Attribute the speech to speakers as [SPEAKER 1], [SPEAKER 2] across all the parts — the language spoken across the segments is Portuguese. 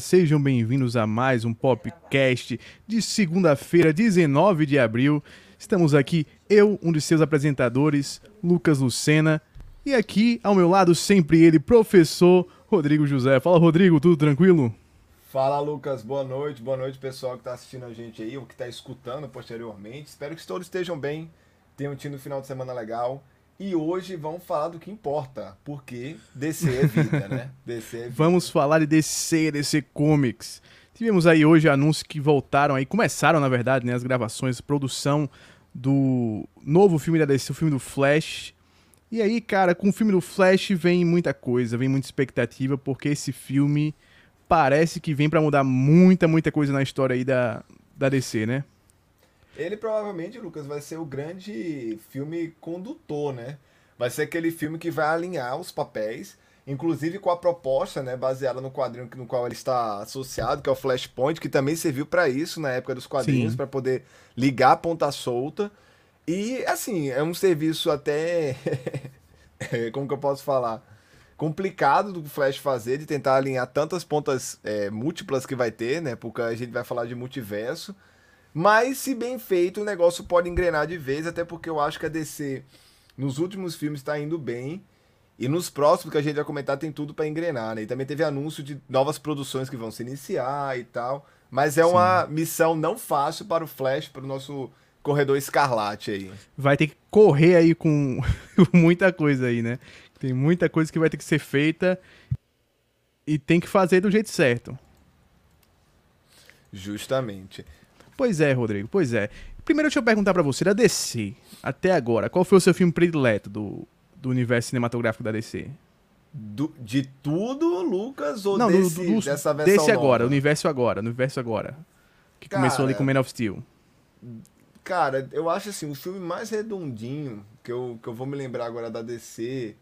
[SPEAKER 1] Sejam bem-vindos a mais um Popcast de segunda-feira, 19 de abril. Estamos aqui, eu, um de seus apresentadores, Lucas Lucena, e aqui ao meu lado sempre ele, professor Rodrigo José. Fala, Rodrigo, tudo tranquilo?
[SPEAKER 2] Fala, Lucas. Boa noite. Boa noite, pessoal que está assistindo a gente aí, ou que está escutando posteriormente. Espero que todos estejam bem, tenham tido um final de semana legal. E hoje vamos falar do que importa, porque DC é vida, né? DC é vida.
[SPEAKER 1] Vamos falar de DC, DC Comics. Tivemos aí hoje anúncios que voltaram aí, começaram na verdade, né, as gravações, produção do novo filme da DC, o filme do Flash. E aí, cara, com o filme do Flash vem muita coisa, vem muita expectativa, porque esse filme parece que vem para mudar muita, muita coisa na história aí da, da DC, né?
[SPEAKER 2] Ele provavelmente, Lucas, vai ser o grande filme condutor, né? Vai ser aquele filme que vai alinhar os papéis, inclusive com a proposta, né, baseada no quadrinho no qual ele está associado, que é o Flashpoint, que também serviu para isso na época dos quadrinhos, para poder ligar a ponta solta. E assim, é um serviço até como que eu posso falar? complicado do Flash fazer, de tentar alinhar tantas pontas é, múltiplas que vai ter, né? Porque a gente vai falar de multiverso. Mas, se bem feito, o negócio pode engrenar de vez, até porque eu acho que a DC, nos últimos filmes, está indo bem. E nos próximos que a gente vai comentar, tem tudo para engrenar, né? E também teve anúncio de novas produções que vão se iniciar e tal. Mas é Sim. uma missão não fácil para o Flash, para o nosso corredor escarlate aí.
[SPEAKER 1] Vai ter que correr aí com muita coisa aí, né? Tem muita coisa que vai ter que ser feita e tem que fazer do jeito certo.
[SPEAKER 2] Justamente.
[SPEAKER 1] Pois é, Rodrigo, pois é. Primeiro deixa eu perguntar para você, da DC, até agora, qual foi o seu filme predileto do, do universo cinematográfico da DC?
[SPEAKER 2] Do, de tudo, Lucas, ou Não, desse, do, do, dessa versão
[SPEAKER 1] Desse agora, nova? universo agora, universo agora. Que cara, começou ali com Man of Steel.
[SPEAKER 2] Cara, eu acho assim, o filme mais redondinho que eu, que eu vou me lembrar agora da DC,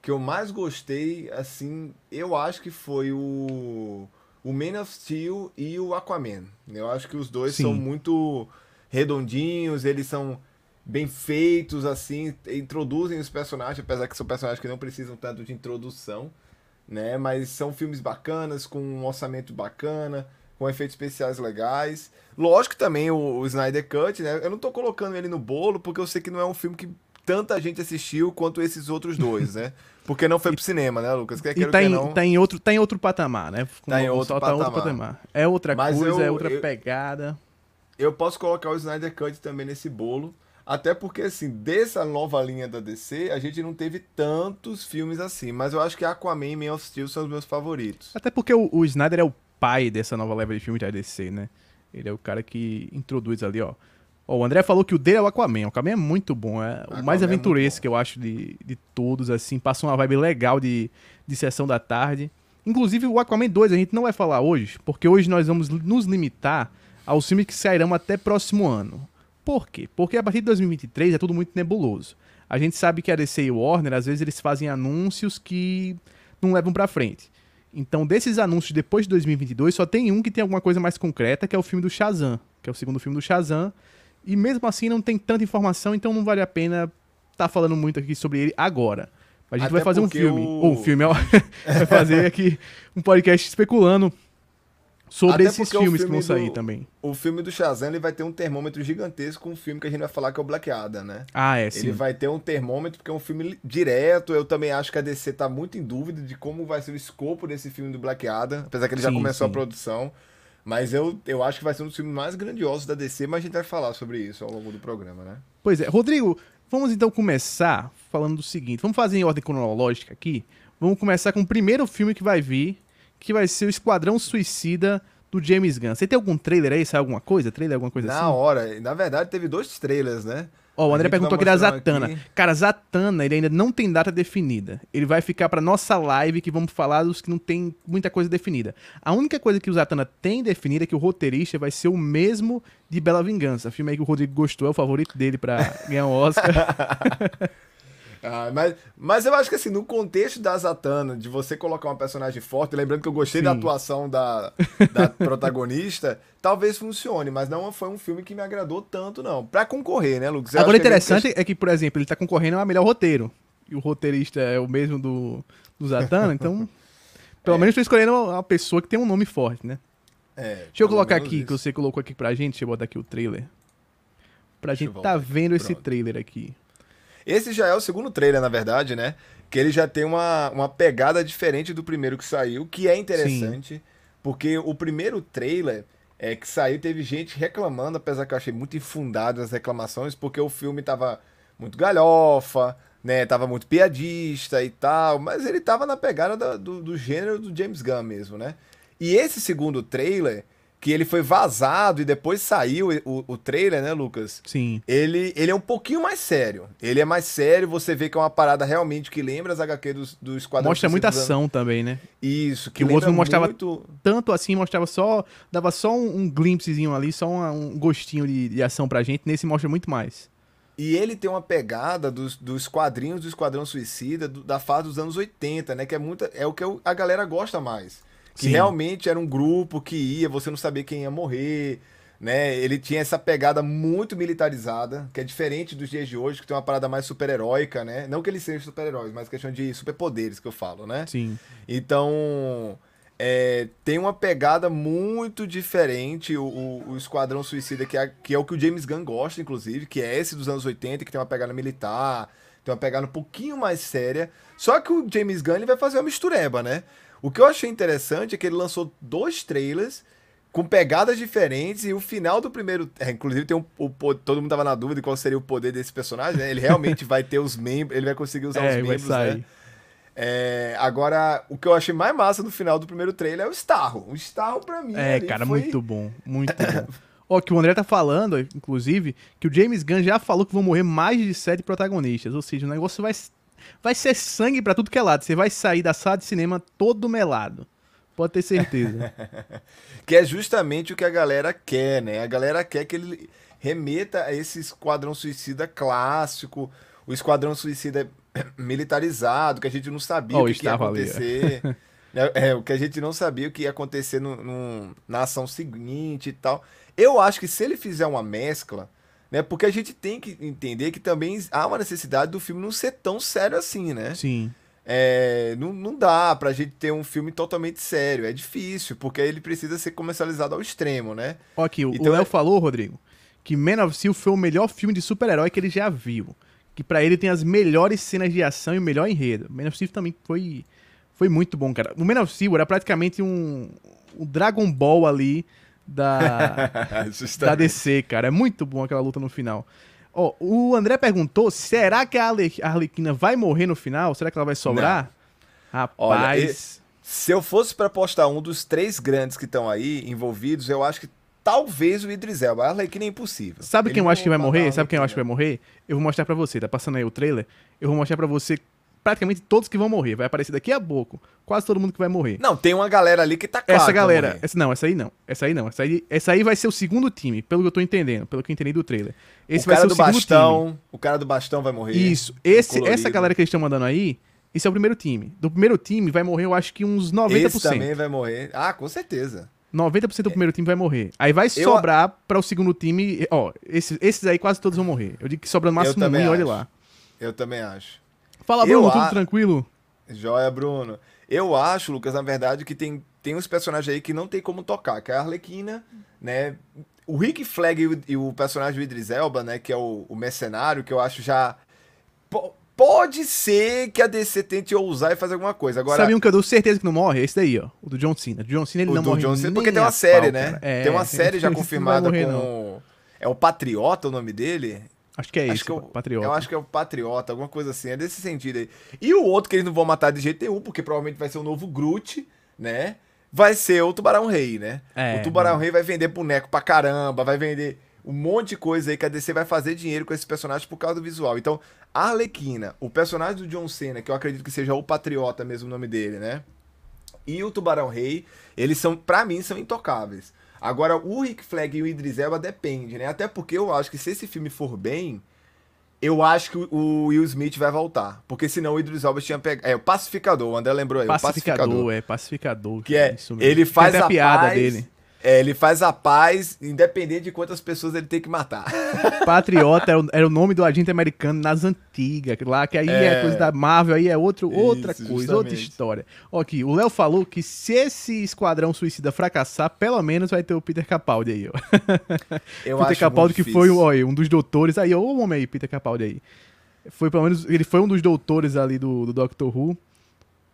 [SPEAKER 2] que eu mais gostei, assim, eu acho que foi o o Man of Steel e o Aquaman. Eu acho que os dois Sim. são muito redondinhos, eles são bem feitos, assim, introduzem os personagens, apesar que são personagens que não precisam tanto de introdução, né? Mas são filmes bacanas, com um orçamento bacana, com efeitos especiais legais. Lógico também o, o Snyder Cut, né? Eu não tô colocando ele no bolo, porque eu sei que não é um filme que tanta gente assistiu quanto esses outros dois, né? Porque não foi pro cinema, né, Lucas?
[SPEAKER 1] Quer e tá, em, não... tá, em outro, tá em outro patamar, né?
[SPEAKER 2] Tá em outro, patamar. Tá outro patamar.
[SPEAKER 1] É outra Mas coisa, eu, é outra eu, pegada.
[SPEAKER 2] Eu posso colocar o Snyder Cut também nesse bolo. Até porque, assim, dessa nova linha da DC, a gente não teve tantos filmes assim. Mas eu acho que Aquaman e Man of Steel são os meus favoritos.
[SPEAKER 1] Até porque o, o Snyder é o pai dessa nova leva de filmes da DC, né? Ele é o cara que introduz ali, ó o André falou que o dele é o Aquaman. O Aquaman é muito bom. É o mais é aventuresco é que eu acho de, de todos, assim. Passa uma vibe legal de, de sessão da tarde. Inclusive, o Aquaman 2 a gente não vai falar hoje, porque hoje nós vamos nos limitar aos filmes que sairão até próximo ano. Por quê? Porque a partir de 2023 é tudo muito nebuloso. A gente sabe que a DC e o Warner, às vezes, eles fazem anúncios que não levam pra frente. Então, desses anúncios depois de 2022, só tem um que tem alguma coisa mais concreta, que é o filme do Shazam, que é o segundo filme do Shazam, e mesmo assim não tem tanta informação, então não vale a pena estar tá falando muito aqui sobre ele agora. A gente Até vai fazer um filme. O... Ou um filme, vai fazer aqui um podcast especulando sobre Até esses filmes filme que vão sair
[SPEAKER 2] do,
[SPEAKER 1] também.
[SPEAKER 2] O filme do Shazam ele vai ter um termômetro gigantesco com um filme que a gente vai falar que é o Black Adam, né?
[SPEAKER 1] Ah, é, sim.
[SPEAKER 2] Ele vai ter um termômetro porque é um filme direto. Eu também acho que a DC tá muito em dúvida de como vai ser o escopo desse filme do Black Adam, apesar que ele sim, já começou sim. a produção. Mas eu, eu acho que vai ser um dos filmes mais grandiosos da DC, mas a gente vai falar sobre isso ao longo do programa, né?
[SPEAKER 1] Pois é. Rodrigo, vamos então começar falando do seguinte. Vamos fazer em ordem cronológica aqui. Vamos começar com o primeiro filme que vai vir, que vai ser o Esquadrão Suicida do James Gunn. Você tem algum trailer aí? Sai alguma coisa? Trailer, alguma coisa
[SPEAKER 2] Na
[SPEAKER 1] assim?
[SPEAKER 2] Na hora. Na verdade, teve dois trailers, né?
[SPEAKER 1] Ó, oh, o André perguntou aqui da Zatanna. Aqui. Cara, Zatanna, ele ainda não tem data definida. Ele vai ficar pra nossa live que vamos falar dos que não tem muita coisa definida. A única coisa que o Zatanna tem definida é que o roteirista vai ser o mesmo de Bela Vingança. Filme aí que o Rodrigo gostou, é o favorito dele pra ganhar um Oscar.
[SPEAKER 2] Ah, mas, mas eu acho que assim, no contexto da Zatanna, de você colocar uma personagem forte, lembrando que eu gostei Sim. da atuação da, da protagonista, talvez funcione, mas não foi um filme que me agradou tanto, não. Pra concorrer, né, Lucas?
[SPEAKER 1] Eu Agora, interessante que... é que, por exemplo, ele tá concorrendo ao melhor roteiro. E o roteirista é o mesmo do, do Zatanna, então. Pelo é. menos tô escolhendo uma pessoa que tem um nome forte, né?
[SPEAKER 2] É,
[SPEAKER 1] Deixa eu colocar aqui, isso. que você colocou aqui pra gente. Deixa eu botar aqui o trailer. Pra Deixa gente tá vendo Pronto. esse trailer aqui.
[SPEAKER 2] Esse já é o segundo trailer, na verdade, né? Que ele já tem uma, uma pegada diferente do primeiro que saiu, que é interessante, Sim. porque o primeiro trailer é, que saiu teve gente reclamando, apesar que eu achei muito infundado as reclamações, porque o filme tava muito galhofa, né? Tava muito piadista e tal, mas ele tava na pegada do, do, do gênero do James Gunn mesmo, né? E esse segundo trailer, que ele foi vazado e depois saiu o, o trailer, né, Lucas?
[SPEAKER 1] Sim.
[SPEAKER 2] Ele, ele é um pouquinho mais sério. Ele é mais sério, você vê que é uma parada realmente que lembra as HQ do, do Esquadrão
[SPEAKER 1] Mostra muita ação anos. também, né?
[SPEAKER 2] Isso,
[SPEAKER 1] que, que o outro não mostrava muito... tanto assim, mostrava só. Dava só um, um glimpsezinho ali, só um, um gostinho de, de ação pra gente. Nesse mostra muito mais.
[SPEAKER 2] E ele tem uma pegada dos, dos quadrinhos do Esquadrão Suicida do, da fase dos anos 80, né? Que é, muita, é o que a galera gosta mais. Que Sim. realmente era um grupo que ia, você não sabia quem ia morrer, né? Ele tinha essa pegada muito militarizada, que é diferente dos dias de hoje, que tem uma parada mais super-heróica, né? Não que eles sejam super-heróis, mas questão de superpoderes que eu falo, né?
[SPEAKER 1] Sim.
[SPEAKER 2] Então, é, tem uma pegada muito diferente, o, o, o Esquadrão Suicida, que é, que é o que o James Gunn gosta, inclusive, que é esse dos anos 80, que tem uma pegada militar, tem uma pegada um pouquinho mais séria. Só que o James Gunn ele vai fazer uma mistureba, né? O que eu achei interessante é que ele lançou dois trailers com pegadas diferentes e o final do primeiro. É, inclusive, tem um, o, todo mundo tava na dúvida de qual seria o poder desse personagem, né? Ele realmente vai ter os membros, ele vai conseguir usar é, os membros, né? É, agora, o que eu achei mais massa no final do primeiro trailer é o Starro. O Starro, pra mim.
[SPEAKER 1] É, cara, foi... muito bom. Muito bom. Ó, que o André tá falando, inclusive, que o James Gunn já falou que vão morrer mais de sete protagonistas. Ou seja, o negócio vai, vai ser sangue para tudo que é lado. Você vai sair da sala de cinema todo melado. Pode ter certeza.
[SPEAKER 2] que é justamente o que a galera quer, né? A galera quer que ele remeta a esse Esquadrão Suicida clássico, o Esquadrão Suicida militarizado, que a gente não sabia oh, o que, que ia acontecer. É. é, o que a gente não sabia o que ia acontecer no, no, na ação seguinte e tal. Eu acho que se ele fizer uma mescla, né? Porque a gente tem que entender que também há uma necessidade do filme não ser tão sério assim, né?
[SPEAKER 1] Sim.
[SPEAKER 2] É, não, não dá pra gente ter um filme totalmente sério. É difícil, porque ele precisa ser comercializado ao extremo, né?
[SPEAKER 1] Ó, aqui, então, o Léo é... falou, Rodrigo, que Man of Steel foi o melhor filme de super-herói que ele já viu que para ele tem as melhores cenas de ação e o melhor enredo. Man of Steel também foi, foi muito bom, cara. O Man of Steel era praticamente um, um Dragon Ball ali da, da DC, cara. É muito bom aquela luta no final. Ó, o André perguntou, será que a Arlequina vai morrer no final? Será que ela vai sobrar?
[SPEAKER 2] Não. Rapaz... Olha, se eu fosse para postar um dos três grandes que estão aí envolvidos, eu acho que talvez o Idris Elba. A Arlequina é impossível.
[SPEAKER 1] Sabe Ele quem eu acho que vai morrer? Sabe quem eu acho que vai morrer? Eu vou mostrar para você. Tá passando aí o trailer. Eu vou mostrar para você praticamente todos que vão morrer. Vai aparecer daqui a pouco. Quase todo mundo que vai morrer.
[SPEAKER 2] Não, tem uma galera ali que tá claro.
[SPEAKER 1] Essa galera. Essa, não, essa aí não. Essa aí não. Essa aí, essa aí vai ser o segundo time, pelo que eu tô entendendo. Pelo que eu entendi do trailer. Esse o vai ser o segundo
[SPEAKER 2] bastão,
[SPEAKER 1] time.
[SPEAKER 2] O cara do bastão vai morrer.
[SPEAKER 1] Isso. Esse, essa galera que eles estão mandando aí. Esse é o primeiro time. Do primeiro time vai morrer, eu acho que uns 90%. Esse
[SPEAKER 2] também vai morrer. Ah, com certeza.
[SPEAKER 1] 90% do primeiro time vai morrer. Aí vai eu... sobrar para o segundo time. Ó, esses, esses aí quase todos vão morrer. Eu digo que sobra no máximo um e olha lá.
[SPEAKER 2] Eu também acho.
[SPEAKER 1] Fala, Bruno, tudo a... tranquilo?
[SPEAKER 2] Joia, Bruno. Eu acho, Lucas, na verdade, que tem, tem uns personagens aí que não tem como tocar, que é a Arlequina, né? O Rick Flag e o, e o personagem do Idris Elba, né? Que é o, o mercenário, que eu acho já. Pode ser que a DC tente ousar e fazer alguma coisa. Agora,
[SPEAKER 1] Sabe um que eu dou certeza que não morre? Esse daí, ó. O do John Cena. O John Cena ele o não morre. John Cena,
[SPEAKER 2] porque tem uma série, né? É, tem uma série já confirmada morrer, com. Não. É o Patriota o nome dele?
[SPEAKER 1] Acho que é acho que é o
[SPEAKER 2] Patriota. Eu acho que é o Patriota, alguma coisa assim. É desse sentido aí. E o outro que eles não vão matar de nenhum, porque provavelmente vai ser o novo Groot, né? Vai ser o Tubarão Rei, né? É, o Tubarão Rei vai vender boneco pra caramba, vai vender um monte de coisa aí que a DC vai fazer dinheiro com esse personagem por causa do visual. Então, a Arlequina, o personagem do John Cena, que eu acredito que seja o Patriota mesmo o nome dele, né? E o Tubarão Rei, eles são, para mim, são intocáveis. Agora, o Rick Flag e o Idris Elba depende, né? Até porque eu acho que se esse filme for bem, eu acho que o Will Smith vai voltar. Porque senão o Idris Elba tinha pegado. É, o Pacificador, o André lembrou aí.
[SPEAKER 1] Pacificador, o Pacificador. é, Pacificador.
[SPEAKER 2] Que é, ele faz a,
[SPEAKER 1] a piada
[SPEAKER 2] paz,
[SPEAKER 1] dele.
[SPEAKER 2] É, ele faz a paz, independente de quantas pessoas ele tem que matar.
[SPEAKER 1] Patriota era o, era o nome do agente americano nas antigas, lá que aí é, é coisa da Marvel, aí é outro, Isso, outra coisa, justamente. outra história. Aqui, o Léo falou que se esse Esquadrão Suicida fracassar, pelo menos vai ter o Peter Capaldi aí, ó. Eu Peter Capaldi que foi ó, um dos doutores, aí, ó, o homem aí, Peter Capaldi aí. Foi pelo menos, ele foi um dos doutores ali do, do Doctor Who.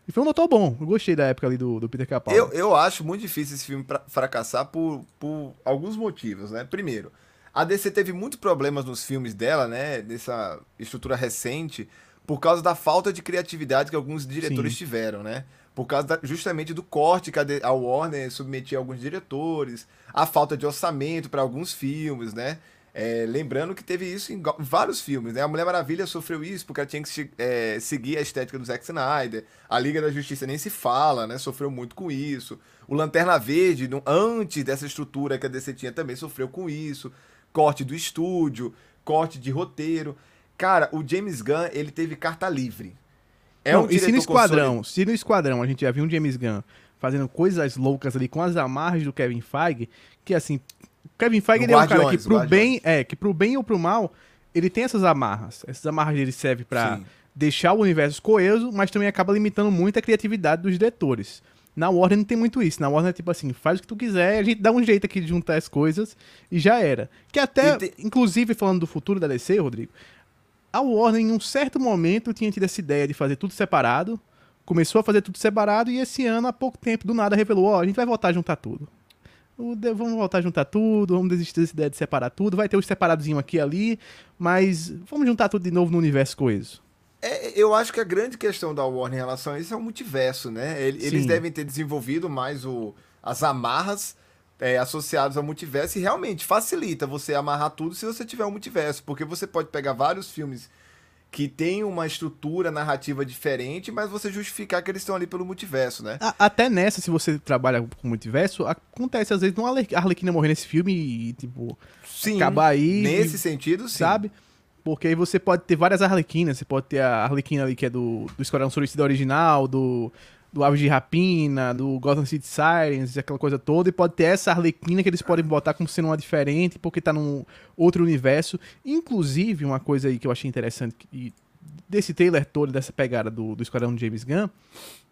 [SPEAKER 1] E foi um doutor bom. Eu gostei da época ali do, do Peter Capaldi.
[SPEAKER 2] Eu, eu acho muito difícil esse filme fracassar por, por alguns motivos, né? Primeiro, a DC teve muitos problemas nos filmes dela, né? Dessa estrutura recente, por causa da falta de criatividade que alguns diretores Sim. tiveram, né? Por causa da, justamente do corte que a, a Warner submetia a alguns diretores, a falta de orçamento para alguns filmes, né? É, lembrando que teve isso em vários filmes, né? A Mulher Maravilha sofreu isso porque ela tinha que é, seguir a estética do Zack Snyder. A Liga da Justiça nem se fala, né? Sofreu muito com isso. O Lanterna Verde, antes dessa estrutura que a DC tinha, também sofreu com isso. Corte do estúdio, corte de roteiro. Cara, o James Gunn, ele teve carta livre.
[SPEAKER 1] É Não, um e se no Esquadrão, se no Esquadrão a gente já viu um James Gunn fazendo coisas loucas ali com as amarras do Kevin Feige, que assim, Kevin Feige é um cara que pro bem, é, que pro bem ou pro mal, ele tem essas amarras. Essas amarras dele servem para deixar o universo coeso, mas também acaba limitando muito a criatividade dos diretores. Na Warner não tem muito isso. Na Warner é tipo assim, faz o que tu quiser, a gente dá um jeito aqui de juntar as coisas e já era. Que até, te... inclusive falando do futuro da DC, Rodrigo, a Warner em um certo momento tinha tido essa ideia de fazer tudo separado, começou a fazer tudo separado e esse ano, há pouco tempo, do nada revelou, ó, oh, a gente vai voltar a juntar tudo vamos voltar a juntar tudo, vamos desistir dessa ideia de separar tudo. Vai ter os separadozinho aqui e ali, mas vamos juntar tudo de novo no universo coeso.
[SPEAKER 2] É, eu acho que a grande questão da Warner em relação a isso é o multiverso, né? Eles Sim. devem ter desenvolvido mais o, as amarras é, associadas ao multiverso e realmente facilita você amarrar tudo se você tiver um multiverso, porque você pode pegar vários filmes que tem uma estrutura narrativa diferente, mas você justificar que eles estão ali pelo multiverso, né?
[SPEAKER 1] Até nessa, se você trabalha com multiverso, acontece às vezes uma Arlequina morrer nesse filme e, tipo, sim, acabar aí.
[SPEAKER 2] Nesse e, sentido, sim.
[SPEAKER 1] Sabe? Porque aí você pode ter várias Arlequinas, você pode ter a Arlequina ali que é do, do Esquadrão Suicida original, do do Aves de Rapina, do Gotham City Sirens, aquela coisa toda, e pode ter essa Arlequina que eles podem botar como sendo uma diferente, porque tá num outro universo. Inclusive, uma coisa aí que eu achei interessante e desse trailer todo, dessa pegada do, do Esquadrão de James Gunn,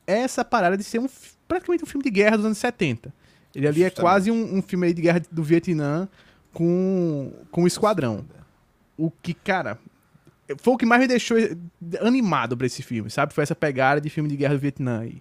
[SPEAKER 1] é essa parada de ser um, praticamente um filme de guerra dos anos 70. Ele ali é quase um, um filme aí de guerra do Vietnã com, com o Esquadrão. O que, cara, foi o que mais me deixou animado pra esse filme, sabe? Foi essa pegada de filme de guerra do Vietnã aí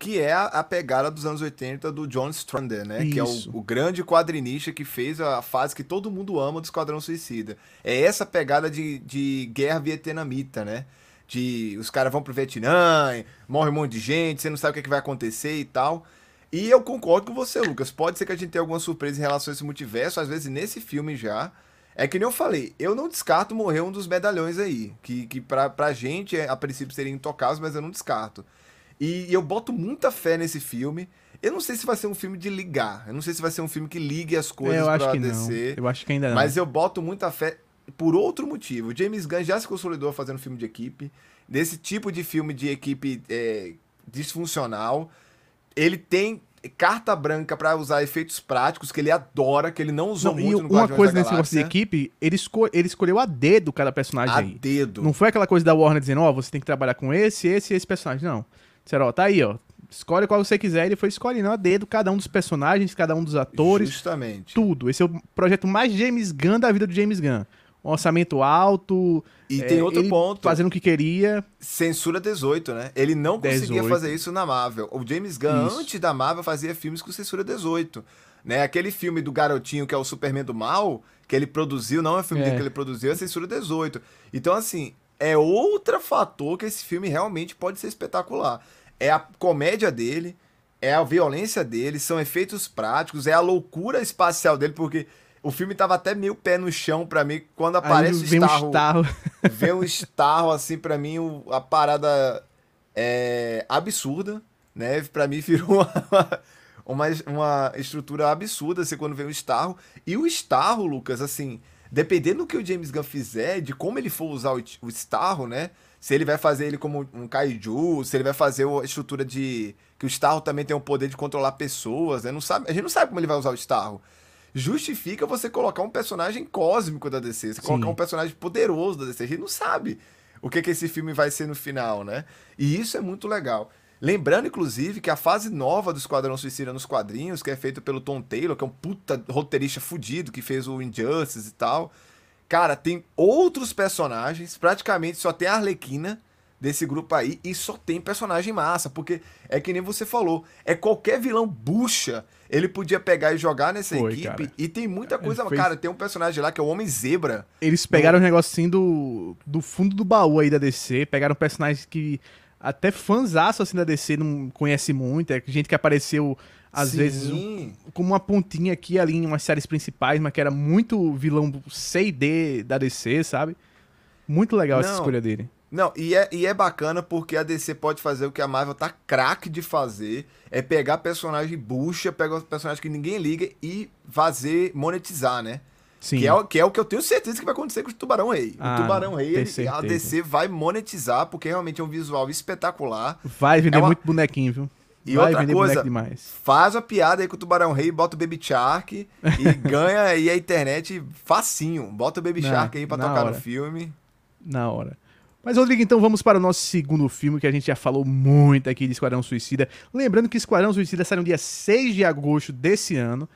[SPEAKER 2] que é a, pegada dos anos 80 do John Strander, né? Isso. Que é o, o, grande quadrinista que fez a fase que todo mundo ama do Esquadrão Suicida. É essa pegada de, de guerra vietnamita, né? De os caras vão pro Vietnã, morre um monte de gente, você não sabe o que, é que vai acontecer e tal. E eu concordo com você, Lucas. Pode ser que a gente tenha alguma surpresa em relação a esse multiverso, às vezes nesse filme já. É que nem eu falei, eu não descarto morrer um dos medalhões aí. Que, que pra, pra gente, é, a princípio, seriam intocáveis, mas eu não descarto. E eu boto muita fé nesse filme. Eu não sei se vai ser um filme de ligar. Eu não sei se vai ser um filme que ligue as coisas
[SPEAKER 1] eu
[SPEAKER 2] acho
[SPEAKER 1] pra
[SPEAKER 2] que DC.
[SPEAKER 1] Não. Eu acho que ainda não.
[SPEAKER 2] Mas eu boto muita fé por outro motivo. O James Gunn já se consolidou fazendo filme de equipe. Desse tipo de filme de equipe é, disfuncional. Ele tem carta branca para usar efeitos práticos que ele adora, que ele não usou não, muito no
[SPEAKER 1] Uma coisa nesse negócio de equipe, ele, esco ele escolheu a dedo cada personagem a aí.
[SPEAKER 2] dedo.
[SPEAKER 1] Não foi aquela coisa da Warner dizendo, ó, oh, você tem que trabalhar com esse, esse e esse personagem. Não. Disseram, ó, tá aí, ó. Escolhe qual você quiser. Ele foi escolhendo a dedo cada um dos personagens, cada um dos atores.
[SPEAKER 2] Justamente.
[SPEAKER 1] Tudo. Esse é o projeto mais James Gunn da vida do James Gunn. Um orçamento alto.
[SPEAKER 2] E é, tem outro ponto.
[SPEAKER 1] Fazendo o que queria.
[SPEAKER 2] Censura 18, né? Ele não conseguia 18. fazer isso na Marvel. O James Gunn, isso. antes da Marvel, fazia filmes com censura 18. Né? Aquele filme do garotinho que é o Superman do Mal, que ele produziu, não é um filme é. que ele produziu, é censura 18. Então, assim, é outro fator que esse filme realmente pode ser espetacular é a comédia dele, é a violência dele, são efeitos práticos, é a loucura espacial dele, porque o filme tava até meio pé no chão para mim quando aparece
[SPEAKER 1] Aí, o Starro. Um Starro.
[SPEAKER 2] vem um Starro assim para mim a parada é absurda, né? Para mim virou uma, uma, uma estrutura absurda assim quando vem o Starro. E o Starro, Lucas, assim, dependendo do que o James Gunn fizer, de como ele for usar o, o Starro, né? Se ele vai fazer ele como um kaiju, se ele vai fazer a estrutura de. Que o Starro também tem o poder de controlar pessoas, né? Não sabe, a gente não sabe como ele vai usar o Starro. Justifica você colocar um personagem cósmico da DC, você Sim. colocar um personagem poderoso da DC. A gente não sabe o que, que esse filme vai ser no final, né? E isso é muito legal. Lembrando, inclusive, que a fase nova do Esquadrão Suicida nos quadrinhos, que é feito pelo Tom Taylor, que é um puta roteirista fudido, que fez o Injustice e tal. Cara, tem outros personagens, praticamente só tem a Arlequina desse grupo aí, e só tem personagem massa, porque é que nem você falou, é qualquer vilão bucha, ele podia pegar e jogar nessa Foi, equipe, cara. e tem muita coisa, fez... cara, tem um personagem lá que é o Homem Zebra.
[SPEAKER 1] Eles pegaram um negocinho do, do fundo do baú aí da DC, pegaram personagens que até fãzaço assim da DC não conhece muito, é gente que apareceu às Sim. vezes um, como uma pontinha aqui ali em umas séries principais, mas que era muito vilão C e D da DC, sabe? Muito legal não, essa escolha dele.
[SPEAKER 2] Não, e é, e é bacana porque a DC pode fazer o que a Marvel tá craque de fazer, é pegar personagem bucha, pegar personagem que ninguém liga e fazer monetizar, né? Sim. Que é, que é o que eu tenho certeza que vai acontecer com o Tubarão Rei. Ah, o Tubarão Rei, ele, a DC vai monetizar, porque realmente é um visual espetacular.
[SPEAKER 1] Vai vender é uma... muito bonequinho, viu?
[SPEAKER 2] E vai outra coisa, faz a piada aí com o Tubarão Rei, bota o Baby Shark e ganha aí a internet facinho. Bota o Baby Shark aí pra tocar hora. no filme.
[SPEAKER 1] Na hora. Mas, Rodrigo, então vamos para o nosso segundo filme, que a gente já falou muito aqui de Esquadrão Suicida. Lembrando que Esquadrão Suicida sai no dia 6 de agosto desse ano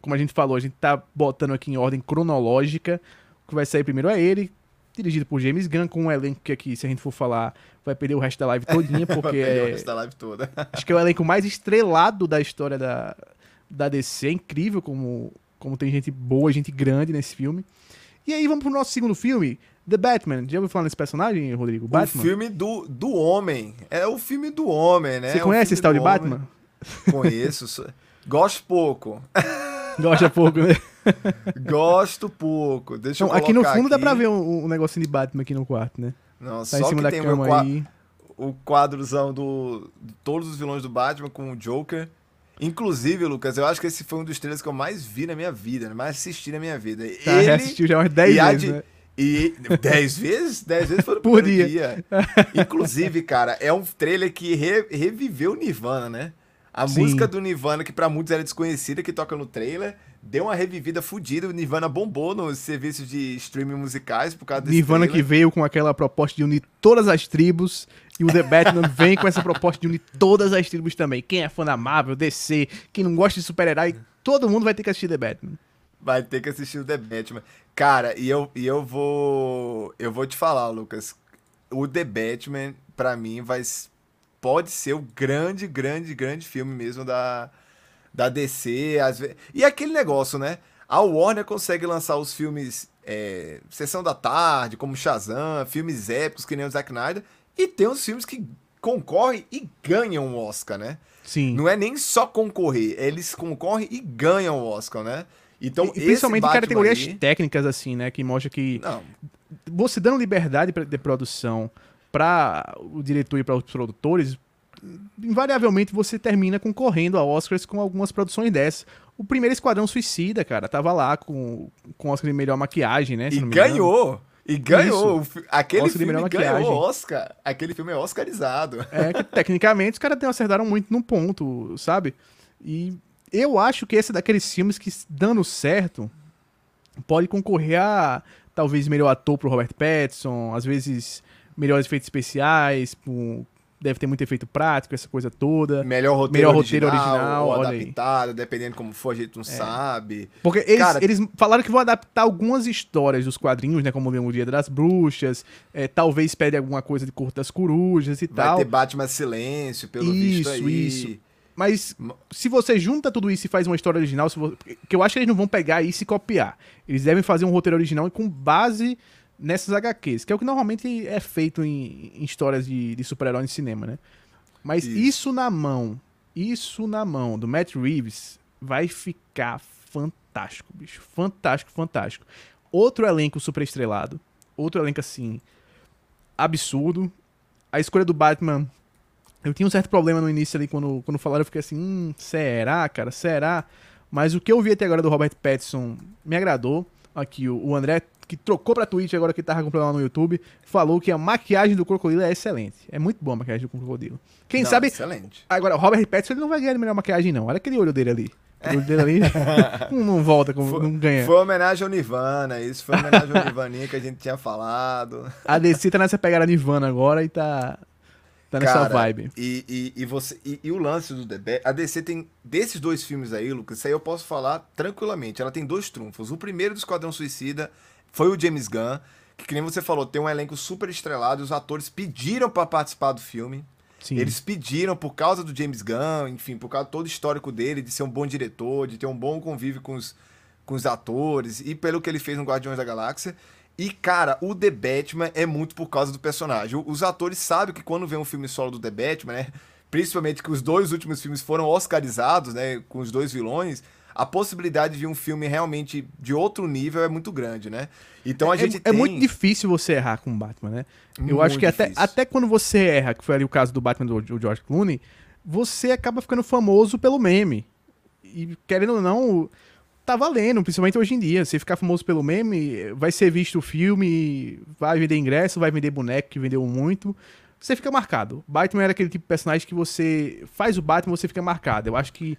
[SPEAKER 1] como a gente falou, a gente tá botando aqui em ordem cronológica. O que vai sair primeiro é ele, dirigido por James Gunn, com um elenco que aqui, se a gente for falar, vai perder o resto da live todinha, porque vai perder é... o
[SPEAKER 2] resto da live toda.
[SPEAKER 1] acho que é o elenco mais estrelado da história da, da DC. É incrível como, como tem gente boa, gente grande nesse filme. E aí vamos pro nosso segundo filme, The Batman. Já ouviu falar nesse personagem, Rodrigo?
[SPEAKER 2] Batman? O filme do, do homem. É o filme do homem, né?
[SPEAKER 1] Você conhece
[SPEAKER 2] é
[SPEAKER 1] esse tal de Batman?
[SPEAKER 2] Conheço. Gosto pouco.
[SPEAKER 1] Gosta pouco, né?
[SPEAKER 2] Gosto pouco. Deixa então, eu
[SPEAKER 1] Aqui no fundo
[SPEAKER 2] aqui.
[SPEAKER 1] dá pra ver um, um, negocinho de Batman aqui no quarto, né?
[SPEAKER 2] Não, tá só em cima que da tem cama o, aí. o quadrozão do, de todos os vilões do Batman com o Joker. Inclusive, Lucas, eu acho que esse foi um dos trailers que eu mais vi na minha vida, né? mais assisti na minha vida.
[SPEAKER 1] Tá, Ele assistiu já umas 10 vezes, de... né?
[SPEAKER 2] E 10 vezes? 10 vezes foi no Por dia. dia. Inclusive, cara, é um trailer que re, reviveu o Nirvana, né? A Sim. música do Nirvana, que para muitos era desconhecida, que toca no trailer, deu uma revivida fodida. O Nirvana bombou nos serviços de streaming musicais por causa desse
[SPEAKER 1] Nirvana trailer. que veio com aquela proposta de unir todas as tribos. E o The Batman vem com essa proposta de unir todas as tribos também. Quem é fã da Marvel, DC, quem não gosta de super-herói, todo mundo vai ter que assistir The Batman.
[SPEAKER 2] Vai ter que assistir o The Batman. Cara, e eu, e eu vou. Eu vou te falar, Lucas. O The Batman, para mim, vai pode ser o grande, grande, grande filme mesmo da, da DC. Às vezes... E aquele negócio, né? A Warner consegue lançar os filmes é, Sessão da Tarde, como Shazam, filmes épicos que nem o Zack Snyder, e tem os filmes que concorrem e ganham o Oscar, né?
[SPEAKER 1] Sim.
[SPEAKER 2] Não é nem só concorrer, eles concorrem e ganham o Oscar, né?
[SPEAKER 1] Então, e, principalmente em categorias aí... técnicas, assim, né? Que mostra que Não. você dando liberdade de produção para o diretor e para os produtores, invariavelmente você termina concorrendo a Oscars com algumas produções dessas. O primeiro Esquadrão Suicida, cara, tava lá com, com Oscar de melhor maquiagem, né?
[SPEAKER 2] E ganhou! E ganhou! Isso. Aquele Oscar filme ganhou Oscar. Aquele filme é oscarizado.
[SPEAKER 1] É que tecnicamente os caras acertaram muito num ponto, sabe? E eu acho que esse é daqueles filmes que, dando certo, pode concorrer a talvez melhor ator pro Robert Pattinson, às vezes melhores efeitos especiais, deve ter muito efeito prático, essa coisa toda.
[SPEAKER 2] Melhor roteiro, Melhor roteiro original, ou adaptado, dependendo como for, a gente não é. sabe.
[SPEAKER 1] Porque eles, Cara, eles falaram que vão adaptar algumas histórias dos quadrinhos, né? Como o Dia das Bruxas, é, talvez pede alguma coisa de Corpo das Corujas e
[SPEAKER 2] vai
[SPEAKER 1] tal.
[SPEAKER 2] Vai ter Batman Silêncio, pelo isso, visto aí. Isso, isso.
[SPEAKER 1] Mas se você junta tudo isso e faz uma história original, você... que eu acho que eles não vão pegar isso e copiar. Eles devem fazer um roteiro original e com base nessas HQs, que é o que normalmente é feito em, em histórias de, de super-herói em cinema, né? Mas isso. isso na mão, isso na mão do Matt Reeves vai ficar fantástico, bicho. Fantástico, fantástico. Outro elenco super estrelado. Outro elenco assim. Absurdo. A escolha do Batman. Eu tinha um certo problema no início ali quando, quando falaram. Eu fiquei assim: hum, será, cara? Será? Mas o que eu vi até agora do Robert Pattinson me agradou. Aqui, o, o André, que trocou pra Twitch agora que tava com problema no YouTube, falou que a maquiagem do crocodilo é excelente. É muito boa a maquiagem do crocodilo. Quem
[SPEAKER 2] Não,
[SPEAKER 1] sabe.
[SPEAKER 2] Excelente.
[SPEAKER 1] Agora, o Robert Pattinson ele não vai ganhar a melhor maquiagem, não. Olha aquele olho dele ali. O olho dele ali não, volta, como,
[SPEAKER 2] Foi-
[SPEAKER 1] não ganha.
[SPEAKER 2] Foi homenagem ao Nirvana, isso foi homenagem ao Nirvaninha que a gente tinha falado.
[SPEAKER 1] A DC tá nessa pegada Nirvana agora e tá. Tá nessa
[SPEAKER 2] Cara,
[SPEAKER 1] vibe.
[SPEAKER 2] E, e, e você, e, e o lance do Bat, a DC tem, desses dois filmes aí, Lucas, isso aí eu posso falar tranquilamente. Ela tem dois trunfos. O primeiro do Esquadrão Suicida foi o James Gunn, que, que nem você falou, tem um elenco super estrelado, os atores pediram pra participar do filme.
[SPEAKER 1] Sim.
[SPEAKER 2] Eles pediram por causa do James Gunn, enfim, por causa todo o histórico dele, de ser um bom diretor, de ter um bom convívio com os, com os atores e pelo que ele fez no Guardiões da Galáxia. E, cara, o The Batman é muito por causa do personagem. Os atores sabem que quando vem um filme solo do The Batman, né? Principalmente que os dois últimos filmes foram oscarizados, né? Com os dois vilões. A possibilidade de um filme realmente de outro nível é muito grande, né? Então a
[SPEAKER 1] É-
[SPEAKER 2] gente
[SPEAKER 1] é,
[SPEAKER 2] tem...
[SPEAKER 1] muito difícil você errar com o Batman, né? Eu
[SPEAKER 2] Muito
[SPEAKER 1] acho que até, até quando você erra, que foi ali o caso do Batman do, do George Clooney, você acaba ficando famoso pelo meme. E querendo ou não, tá valendo, principalmente hoje em dia. Você ficar famoso pelo meme, vai ser visto o filme, vai vender ingresso, vai vender boneco que vendeu muito. Você fica marcado. Batman era aquele tipo de personagem que você faz o Batman, você fica marcado. Eu acho que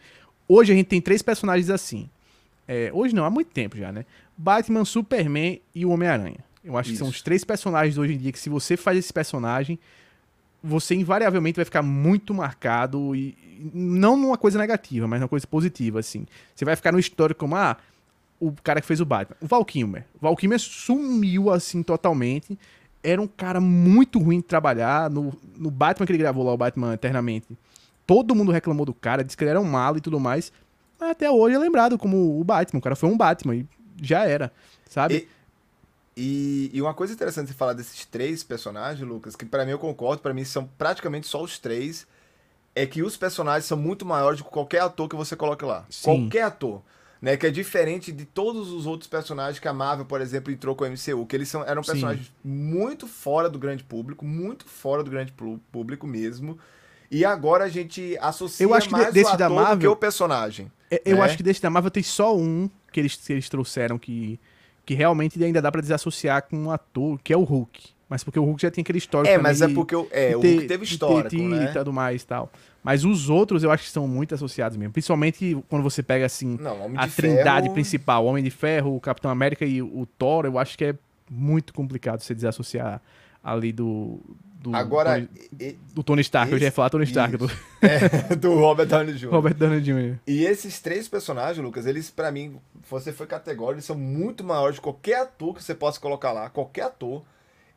[SPEAKER 1] hoje a gente tem três personagens assim. É, hoje não, há muito tempo já, né? Batman, Superman e o Homem-Aranha. Eu acho que são
[SPEAKER 2] Isso.
[SPEAKER 1] os três personagens hoje em dia que se você faz esse personagem, você invariavelmente vai ficar muito marcado e não numa coisa negativa, mas numa coisa positiva, assim. Você vai ficar no histórico como, ah, o cara que fez o Batman. O Val. O Val sumiu, assim, totalmente. Era um cara muito ruim de trabalhar. No, no Batman que ele gravou lá, o Batman Eternamente, todo mundo reclamou do cara, disse que ele era um malo e tudo mais. Mas até hoje é lembrado como o Batman. O cara foi um Batman e já era, sabe?
[SPEAKER 2] E, e uma coisa interessante de falar desses três personagens, Lucas, que pra mim eu concordo, pra mim são praticamente só os três, é que os personagens são muito maiores do que qualquer ator que você coloque lá.
[SPEAKER 1] Sim.
[SPEAKER 2] Qualquer ator. Né, que é diferente de todos os outros personagens que a Marvel, por exemplo, entrou com o MCU, que eles são, eram
[SPEAKER 1] Sim.
[SPEAKER 2] personagens muito fora do grande público, muito fora do grande público mesmo. E agora a gente associa
[SPEAKER 1] Eu acho que
[SPEAKER 2] mais
[SPEAKER 1] desse
[SPEAKER 2] o
[SPEAKER 1] da
[SPEAKER 2] ator do que
[SPEAKER 1] Marvel-
[SPEAKER 2] o personagem.
[SPEAKER 1] É, Eu
[SPEAKER 2] né?
[SPEAKER 1] acho que desse da Marvel tem só um que eles, que eles trouxeram que, que realmente ainda dá pra desassociar com um ator, que é o Hulk. Mas porque o Hulk já tem aquele histórico
[SPEAKER 2] É, mas é porque o, é,
[SPEAKER 1] de
[SPEAKER 2] o
[SPEAKER 1] ter-
[SPEAKER 2] Hulk teve
[SPEAKER 1] de ter
[SPEAKER 2] né?
[SPEAKER 1] e tudo mais e tal. Mas os outros eu acho que são muito associados mesmo. Principalmente quando você pega, assim,
[SPEAKER 2] Não,
[SPEAKER 1] a
[SPEAKER 2] de
[SPEAKER 1] trindade
[SPEAKER 2] Ferro-
[SPEAKER 1] principal, o Homem de Ferro, o Capitão América e o Thor, eu acho que é muito complicado você desassociar ali do... do
[SPEAKER 2] Agora,
[SPEAKER 1] Tony, do Tony Stark. eu já ia
[SPEAKER 2] esse-
[SPEAKER 1] falar Tony Stark, do
[SPEAKER 2] é, do Robert Downey Jr.
[SPEAKER 1] Robert Downey Jr.
[SPEAKER 2] E esses três personagens, Lucas, eles, pra mim, você foi categórico, eles são muito maiores de qualquer ator que você possa colocar lá, qualquer ator.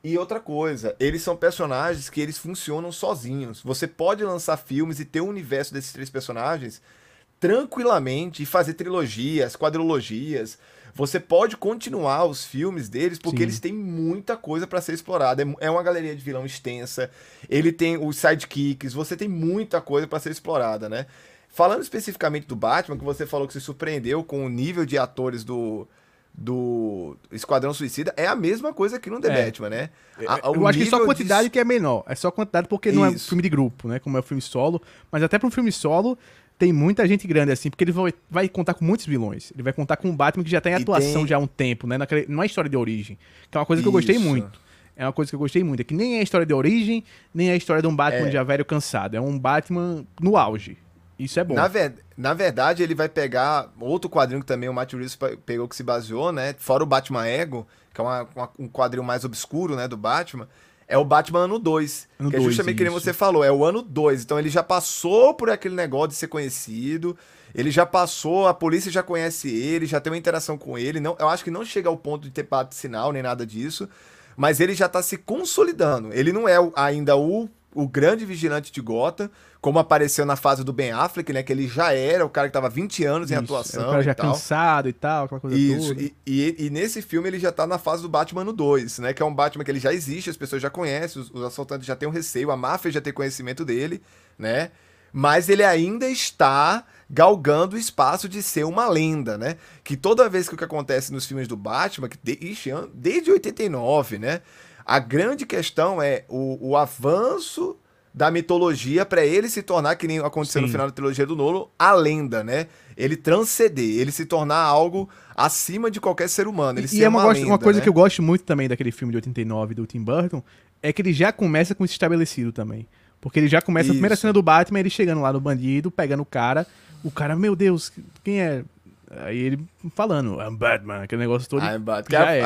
[SPEAKER 2] E outra coisa, eles são personagens que eles funcionam sozinhos. Você pode lançar filmes e ter o universo desses três personagens tranquilamente e fazer trilogias, quadrilogias. Você pode continuar os filmes deles porque
[SPEAKER 1] Sim.
[SPEAKER 2] eles têm muita coisa pra ser explorada. É É uma galeria de vilão extensa. Ele tem os sidekicks, você tem muita coisa pra ser explorada, né? Falando especificamente do Batman, que você falou que se surpreendeu com o nível de atores do, do Esquadrão Suicida, é a mesma coisa que no The
[SPEAKER 1] É.
[SPEAKER 2] Batman, né? A- o
[SPEAKER 1] eu acho que só a quantidade
[SPEAKER 2] de-
[SPEAKER 1] que é menor. É só a quantidade porque não é um
[SPEAKER 2] Isso.
[SPEAKER 1] filme de grupo, né? Como é um filme solo. Mas até pra um filme solo, tem muita gente grande assim, porque ele vai, vai contar com muitos vilões. Ele vai contar com um Batman que já tá em atuação
[SPEAKER 2] tem-
[SPEAKER 1] já há um tempo, né? Naquele, não é história de origem. Que é uma coisa que eu gostei
[SPEAKER 2] Isso.
[SPEAKER 1] muito. É uma coisa que eu gostei muito. É que nem é a história de origem, nem é a história de um Batman
[SPEAKER 2] É.
[SPEAKER 1] já velho cansado. É um Batman no auge. Isso é bom.
[SPEAKER 2] Na, ver- na verdade, ele vai pegar outro quadrinho que também o Matt Reeves pe- pegou que se baseou, né? Fora o Batman Ego, que é uma- uma- um quadrinho mais obscuro, né, do Batman. É o Batman ano 2.
[SPEAKER 1] Ano
[SPEAKER 2] que é justamente que nem
[SPEAKER 1] isso.
[SPEAKER 2] você falou, é o ano 2. Então ele já passou por aquele negócio de ser conhecido. Ele já passou, a polícia já conhece ele, já tem uma interação com ele. Não, eu acho que não chega ao ponto de ter bate sinal nem nada disso. Mas ele já tá se consolidando. Ele não é o- ainda o, o grande vigilante de Gotham, como apareceu na fase do Ben Affleck, né? Que ele já era o cara que tava 20 anos em
[SPEAKER 1] Isso.
[SPEAKER 2] atuação.
[SPEAKER 1] É o cara já
[SPEAKER 2] e tal.
[SPEAKER 1] cansado e tal, aquela coisa
[SPEAKER 2] Isso, e, e, e nesse filme ele já tá na fase do Batman no 2, né? Que é um Batman que ele já existe, as pessoas já conhecem, os, os assaltantes já têm um receio, a máfia já tem conhecimento dele, né? Mas ele ainda está galgando o espaço de ser uma lenda, né? Que toda vez que o que acontece nos filmes do Batman, que de, ixi, desde 89, né? A grande questão é o, o avanço da mitologia para ele se tornar, que nem aconteceu Sim. no final da trilogia do Nolo, a lenda, né? Ele transcender, ele se tornar algo acima de qualquer ser humano. Ele
[SPEAKER 1] e é uma, uma, lenda, uma coisa né? que eu gosto muito também daquele filme de 89 do Tim Burton, é que ele já começa com isso estabelecido também. Porque ele já começa, isso. a primeira cena do Batman, ele chegando lá no bandido, pegando o cara, o cara, meu Deus, quem é? Aí ele falando, I'm Batman, aquele negócio todo. I'm
[SPEAKER 2] Batman. É.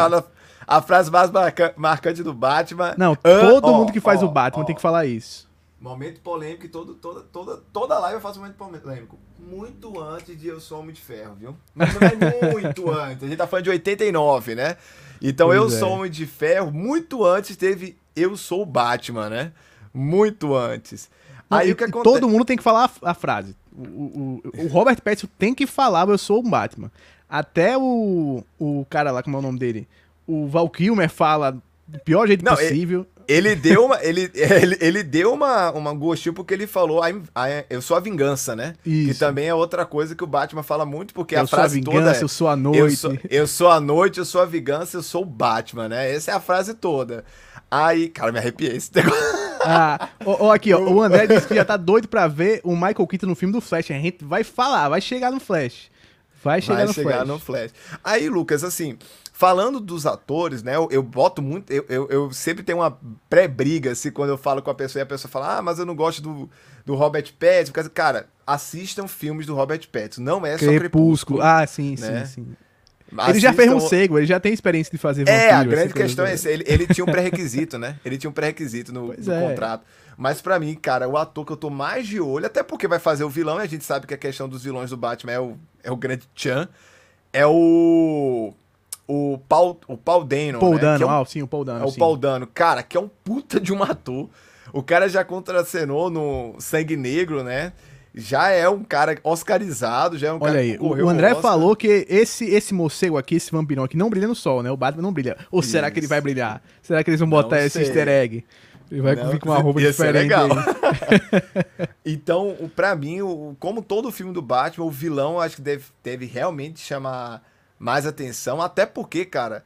[SPEAKER 2] a, frase mais marca, marcante do Batman.
[SPEAKER 1] Não, todo mundo que faz o Batman tem que falar isso.
[SPEAKER 2] Momento polêmico e todo, toda, toda, toda live eu faço um momento polêmico. Muito antes de Eu Sou Homem de Ferro, viu? Mas não é muito antes. A gente tá falando de 89, né? Então pois Eu é. Sou Homem de Ferro, muito antes teve Eu Sou Batman, né? Muito antes.
[SPEAKER 1] Aí o que acontece? Todo mundo tem que falar a, a frase. O, o, o, Robert Pattinson tem que falar Eu Sou o Batman. Até o, o cara lá, como é o nome dele? O Val Kilmer fala do pior jeito não, possível.
[SPEAKER 2] Ele deu uma, ele, ele, ele deu uma, uma gostinho porque ele falou I'm, I, eu sou a vingança, né? Isso. Que também é outra coisa que o Batman fala muito, porque eu a frase
[SPEAKER 1] toda é, Eu sou a vingança, eu sou a noite.
[SPEAKER 2] Eu sou, eu sou a noite, eu sou a vingança, eu sou o Batman, né? Essa é a frase toda. Aí, cara, me arrepiei esse negócio.
[SPEAKER 1] Ah, ó, ó, aqui, ó, o André disse que já tá doido pra ver o Michael Keaton no filme do Flash. A gente vai falar, vai chegar no Flash. Vai chegar, vai no, chegar Flash. no Flash.
[SPEAKER 2] Aí, Lucas, assim, Falando dos atores, né? Eu, eu boto muito. Eu, eu, eu sempre tenho uma pré-briga, assim, quando eu falo com a pessoa e a pessoa fala, ah, mas eu não gosto do, do Robert Pattinson. Porque, cara, assistam filmes do Robert Pattinson. Não é só Crepúsculo.
[SPEAKER 1] Ah, sim, né? sim, sim. Assistam... Ele já fez morcego, ele já tem experiência de fazer
[SPEAKER 2] vampiro. É, a grande questão é esse. Ele, ele tinha um pré-requisito, né? Ele tinha um pré-requisito no, no é. contrato. Mas para mim, cara, o ator que eu tô mais de olho, até porque vai fazer o vilão, e a gente sabe que a questão dos vilões do Batman é o, é o grande Chan, é o o Paul, o Paul Dano.
[SPEAKER 1] Paul
[SPEAKER 2] né?
[SPEAKER 1] Dano,
[SPEAKER 2] é um,
[SPEAKER 1] ah, sim, o Paul Dano.
[SPEAKER 2] É o
[SPEAKER 1] sim.
[SPEAKER 2] Paul Dano. Cara, que é um puta de um ator. O cara já contracenou no Sangue Negro, né? Já é um cara oscarizado, já é um
[SPEAKER 1] Olha
[SPEAKER 2] cara
[SPEAKER 1] aí, o André falou que esse esse morcego aqui, esse vampirão aqui, não brilha no sol, né? O Batman não brilha. Ou Isso. será que ele vai brilhar? Será que eles vão botar esse easter egg? Ele vai não, vir com uma roupa diferente. Legal.
[SPEAKER 2] então, pra mim, como todo filme do Batman, o vilão acho que deve, deve realmente chamar mais atenção, até porque, cara,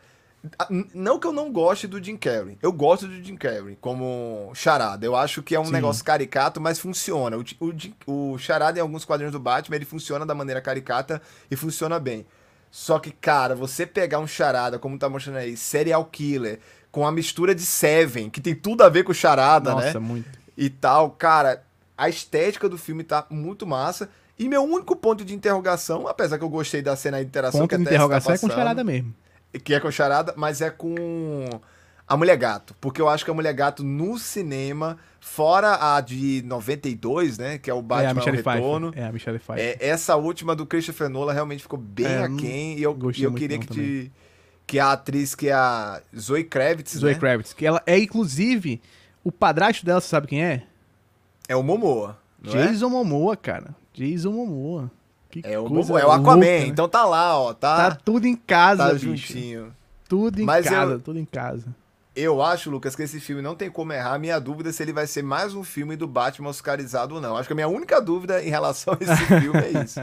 [SPEAKER 2] não que eu não goste do Jim Carrey. Eu gosto do Jim Carrey como charada. Eu acho que é um Sim. negócio caricato, mas funciona. O, o, o charada em alguns quadrinhos do Batman, ele funciona da maneira caricata e funciona bem. Só que, cara, você pegar um charada, como tá mostrando aí, serial killer, com a mistura de Seven, que tem tudo a ver com charada, Nossa, né? Nossa, muito. E tal, cara, a estética do filme tá muito massa. E meu único ponto de interrogação, apesar que eu gostei da cena de interação
[SPEAKER 1] ponto
[SPEAKER 2] que
[SPEAKER 1] de interrogação tá passando, é com charada mesmo.
[SPEAKER 2] Que é com charada, mas é com a Mulher Gato. Porque eu acho que a Mulher Gato no cinema, fora a de 92, né? Que é o Batman é a Michelle Retorno.
[SPEAKER 1] Pfeiffer. É a Michelle Pfeiffer.
[SPEAKER 2] É, essa última do Christopher Nolan realmente ficou bem é, aquém. E eu, e eu queria que, te, que a atriz, que é a Zoe Kravitz,
[SPEAKER 1] Zoe né? Kravitz. Que ela é, inclusive, o padrasto dela, você sabe quem é?
[SPEAKER 2] É o Momoa.
[SPEAKER 1] É? Jason é? Momoa, cara. Jason Momoa.
[SPEAKER 2] Que é o Momoa, é o Aquaman, louca, né? então tá lá, ó, tá.
[SPEAKER 1] Tá tudo em casa,
[SPEAKER 2] tá
[SPEAKER 1] bicho.
[SPEAKER 2] juntinho.
[SPEAKER 1] Tudo em Mas casa, eu, tudo em casa.
[SPEAKER 2] Eu acho, Lucas, que esse filme não tem como errar. Minha dúvida é se ele vai ser mais um filme do Batman oscarizado ou não. Acho que a minha única dúvida em relação a esse filme é isso.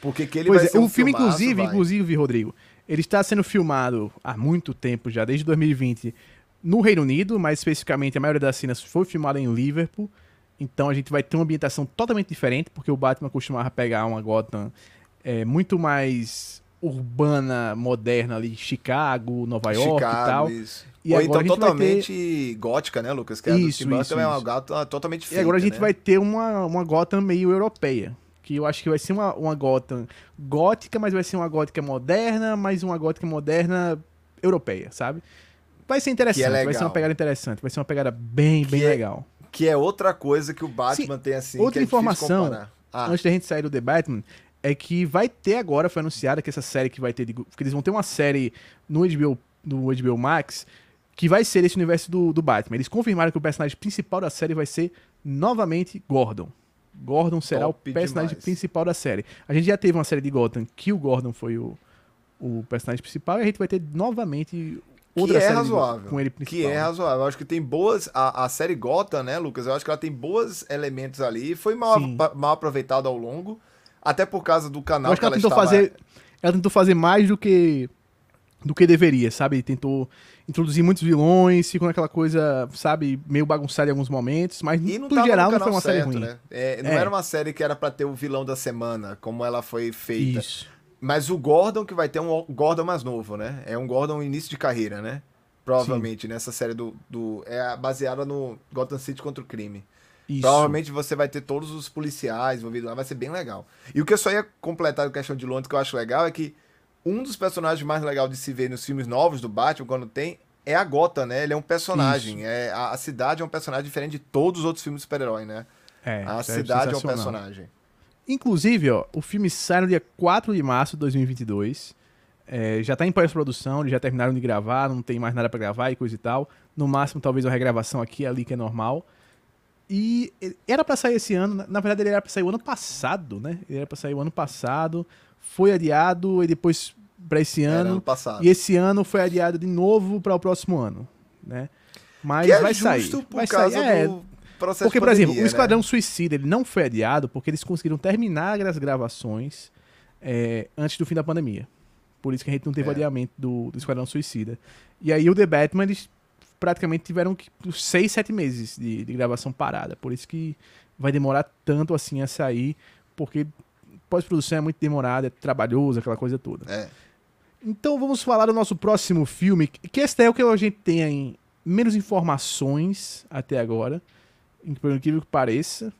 [SPEAKER 2] Porque que ele pois vai é, ser um o filme,
[SPEAKER 1] filmaço, inclusive, vai. inclusive, Rodrigo, ele está sendo filmado há muito tempo já, desde 2020, no Reino Unido, mais especificamente a maioria das cenas foi filmada em Liverpool. Então a gente vai ter uma ambientação totalmente diferente, porque o Batman costumava pegar uma Gotham é, muito mais urbana, moderna ali, Chicago, Nova York Chicago, e tal.
[SPEAKER 2] Isso. E Ou então totalmente ter... gótica, né, Lucas? Que é isso, do isso, é uma Gotham totalmente
[SPEAKER 1] feita, E agora a gente né? vai ter uma, uma Gotham meio europeia. Que eu acho que vai ser uma, uma Gotham gótica, mas vai ser uma gótica moderna, mas uma gótica moderna europeia, sabe? Vai ser interessante, é vai ser uma pegada interessante, vai ser uma pegada bem, bem é... legal.
[SPEAKER 2] Que é outra coisa que o Batman Sim, tem assim.
[SPEAKER 1] Outra
[SPEAKER 2] é
[SPEAKER 1] informação, ah. antes da gente sair do The Batman, é que vai ter agora, foi anunciada que essa série que vai ter. Que eles vão ter uma série no HBO, no HBO Max que vai ser esse universo do, do Batman. Eles confirmaram que o personagem principal da série vai ser novamente Gordon. Gordon será Top o personagem demais. principal da série. A gente já teve uma série de Gotham que o Gordon foi o, o personagem principal e a gente vai ter novamente
[SPEAKER 2] outra que é razoável. Com ele principal. Que é razoável. Eu acho que tem boas. A, a série Gotham, né, Lucas? Eu acho que ela tem bons elementos ali. Foi mal, mal aproveitado ao longo. Até por causa do canal
[SPEAKER 1] eu acho que, ela, ela tentou estava... fazer. Ela tentou fazer mais do que do que deveria, sabe? Ele tentou introduzir muitos vilões, ficou naquela coisa, sabe, meio bagunçada em alguns momentos, mas
[SPEAKER 2] E
[SPEAKER 1] no geral
[SPEAKER 2] no
[SPEAKER 1] não foi uma
[SPEAKER 2] canal
[SPEAKER 1] série
[SPEAKER 2] certo,
[SPEAKER 1] ruim.
[SPEAKER 2] né? É, não
[SPEAKER 1] É.
[SPEAKER 2] era uma série que era pra ter o vilão da semana, como ela foi feita.
[SPEAKER 1] Isso.
[SPEAKER 2] Mas o Gordon que vai ter um Gordon mais novo, né? É um Gordon início de carreira, né? Provavelmente, nessa série do, do. É baseada no Gotham City contra o crime.
[SPEAKER 1] Isso.
[SPEAKER 2] Provavelmente você vai ter todos os policiais envolvidos lá, vai ser bem legal. E o que eu só ia completar a questão de Londres que eu acho legal é que um dos personagens mais legais de se ver nos filmes novos do Batman, quando tem, é a Gotham, né? Ele é um personagem. É, a, a cidade é um personagem diferente de todos os outros filmes de super-herói, né?
[SPEAKER 1] É,
[SPEAKER 2] a
[SPEAKER 1] é
[SPEAKER 2] cidade é um personagem.
[SPEAKER 1] Inclusive, ó, o filme sai no dia 4 de março de 2022. É, já tá em pós-produção, eles já terminaram de gravar, não tem mais nada pra gravar e coisa e tal. No máximo, talvez uma regravação aqui ali, que é normal. E era pra sair esse ano, na- verdade ele era pra sair o ano passado, né? Ele era pra sair o ano passado, foi adiado e depois pra esse
[SPEAKER 2] Era
[SPEAKER 1] ano.
[SPEAKER 2] ano passado.
[SPEAKER 1] E esse ano foi adiado de novo para o próximo ano, né? Mas
[SPEAKER 2] que é
[SPEAKER 1] vai
[SPEAKER 2] justo
[SPEAKER 1] sair.
[SPEAKER 2] por
[SPEAKER 1] vai
[SPEAKER 2] causa
[SPEAKER 1] sair. É,
[SPEAKER 2] do processo
[SPEAKER 1] porque, por exemplo, o
[SPEAKER 2] né?
[SPEAKER 1] Esquadrão Suicida ele não foi adiado porque eles conseguiram terminar as gravações é, antes do fim da pandemia. Por isso que a gente não teve
[SPEAKER 2] É.
[SPEAKER 1] adiamento do, do Esquadrão Suicida. E aí o The Batman, eles praticamente tiveram seis, sete meses de, de gravação parada. Por isso que vai demorar tanto assim a sair, porque pós-produção é muito demorada, é trabalhoso, aquela coisa toda.
[SPEAKER 2] É.
[SPEAKER 1] Então vamos falar do nosso próximo filme, que esse é o que a gente tem em menos informações até agora, por incrível que pareça,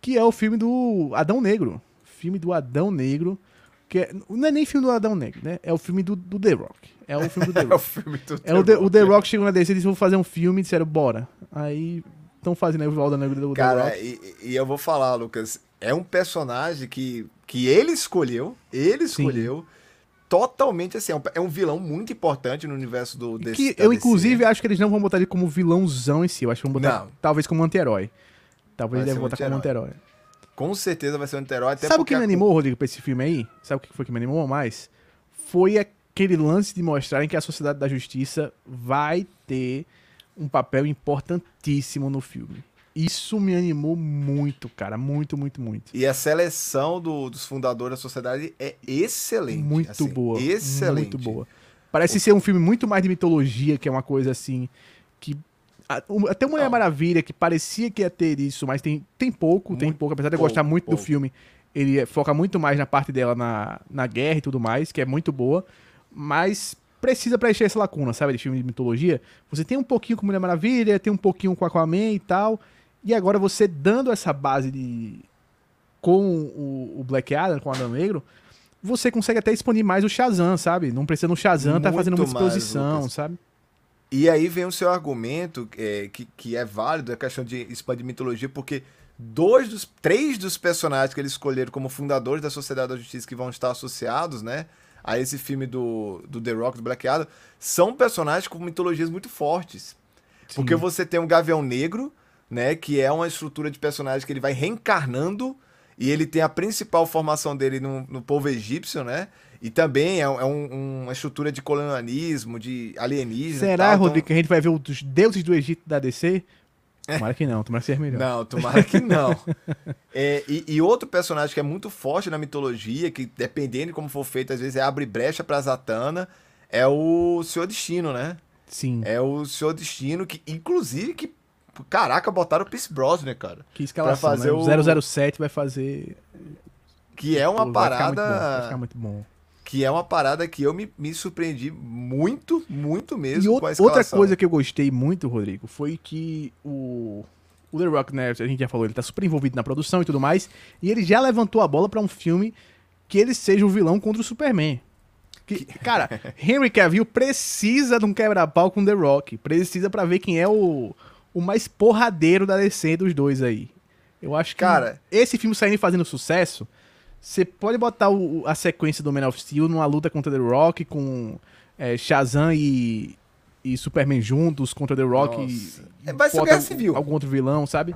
[SPEAKER 1] que é o filme do Adão Negro. Filme do Adão Negro, que é- não é nem filme do Adão Negro, né? É o filme do, do The Rock. É o filme do The
[SPEAKER 2] É o
[SPEAKER 1] Rock.
[SPEAKER 2] filme do
[SPEAKER 1] É o The, o The Rock chegou na DC e disse, vou fazer um filme, e disseram, bora. Aí estão fazendo aí o Adão Negro do The
[SPEAKER 2] Cara,
[SPEAKER 1] Rock.
[SPEAKER 2] e, e eu vou falar, Lucas, é um personagem que, que ele escolheu, ele
[SPEAKER 1] Sim.
[SPEAKER 2] Totalmente assim, é um, é um vilão muito importante no universo do desse,
[SPEAKER 1] que eu,
[SPEAKER 2] DC.
[SPEAKER 1] inclusive, acho que eles não vão botar ele como vilãozão em si. Eu acho que vão botar,
[SPEAKER 2] Não.
[SPEAKER 1] talvez, como anti-herói. Talvez ele deve botar como anti-herói.
[SPEAKER 2] Com certeza vai ser um anti-herói,
[SPEAKER 1] Sabe o que me animou, Rodrigo, pra esse filme aí? Sabe o que foi que me animou mais? Foi aquele lance de mostrarem que a Sociedade da Justiça vai ter um papel importantíssimo no filme. Isso me animou muito, cara. Muito, muito, muito.
[SPEAKER 2] E a seleção do- dos fundadores da sociedade é excelente.
[SPEAKER 1] Muito
[SPEAKER 2] assim,
[SPEAKER 1] boa.
[SPEAKER 2] Excelente.
[SPEAKER 1] Muito boa. Parece ser um filme muito mais de mitologia, que é uma coisa assim. que o- Até Mulher
[SPEAKER 2] Não.
[SPEAKER 1] Maravilha, que parecia que ia ter isso, mas tem, tem pouco, tem
[SPEAKER 2] Muito
[SPEAKER 1] pouco. Apesar de eu
[SPEAKER 2] pouco,
[SPEAKER 1] gostar muito do
[SPEAKER 2] pouco.
[SPEAKER 1] filme, ele é- foca muito mais na parte dela na, na guerra e tudo mais, que é muito boa. Mas precisa preencher essa lacuna, sabe? De filme de mitologia. Você tem um pouquinho com Mulher Maravilha, tem um pouquinho com Aquaman e tal. E agora você dando essa base de. com o, o Black Adam, com o Adão Negro, você consegue até expandir mais o Shazam, sabe? Não precisa no Shazam tá
[SPEAKER 2] Muito
[SPEAKER 1] fazendo muita
[SPEAKER 2] mais,
[SPEAKER 1] exposição,
[SPEAKER 2] Lucas.
[SPEAKER 1] sabe?
[SPEAKER 2] E aí vem o seu argumento, é, que, que é válido, a questão de expandir mitologia, porque dois dos três dos personagens que eles escolheram como fundadores da Sociedade da Justiça que vão estar associados, né, a esse filme do, do The Rock, do Black Adam, são personagens com mitologias muito fortes. Porque
[SPEAKER 1] Sim.
[SPEAKER 2] você tem um Gavião Negro, né, que é uma estrutura de personagem que ele vai reencarnando e ele tem a principal formação dele no, no povo egípcio, né? E também é, é um- uma estrutura de colonialismo, de alienígena.
[SPEAKER 1] Será,
[SPEAKER 2] tal, então-
[SPEAKER 1] Rodrigo, que a gente vai ver os deuses do Egito da DC? Tomara que não, tomara que seja melhor.
[SPEAKER 2] Não, tomara que não. É, e, e outro personagem que é muito forte na mitologia, que dependendo de como for feito, às vezes é abre brecha pra Zatanna, é o Senhor Destino, né?
[SPEAKER 1] Sim.
[SPEAKER 2] É o Senhor Destino, que inclusive que. Caraca, botaram o Pierce Brosnan, cara.
[SPEAKER 1] Que escalação,
[SPEAKER 2] fazer
[SPEAKER 1] né?
[SPEAKER 2] o-
[SPEAKER 1] O 007 vai fazer...
[SPEAKER 2] Que é uma
[SPEAKER 1] Pô, vai ficar
[SPEAKER 2] parada.
[SPEAKER 1] vai ficar muito bom.
[SPEAKER 2] Que é uma parada que eu me, me surpreendi muito, muito mesmo
[SPEAKER 1] E
[SPEAKER 2] com a
[SPEAKER 1] outra
[SPEAKER 2] escalação.
[SPEAKER 1] coisa que eu gostei muito, Rodrigo, foi que o, o The Rock, né, a gente já falou, ele tá super envolvido na produção e tudo mais, e ele já levantou a bola pra um filme que ele seja o vilão contra o Superman. Que, cara, Henry Cavill precisa de um quebra-pau com The Rock, precisa pra ver quem é o, o mais porradeiro da DC dos dois aí. Eu acho que
[SPEAKER 2] Cara-
[SPEAKER 1] esse filme saindo e fazendo sucesso, você pode botar o- a sequência do Man of Steel numa luta contra The Rock com é, Shazam e, e Superman juntos contra The Rock
[SPEAKER 2] Nossa.
[SPEAKER 1] e,
[SPEAKER 2] É, vai ser Guerra Civil.
[SPEAKER 1] algum outro vilão, sabe?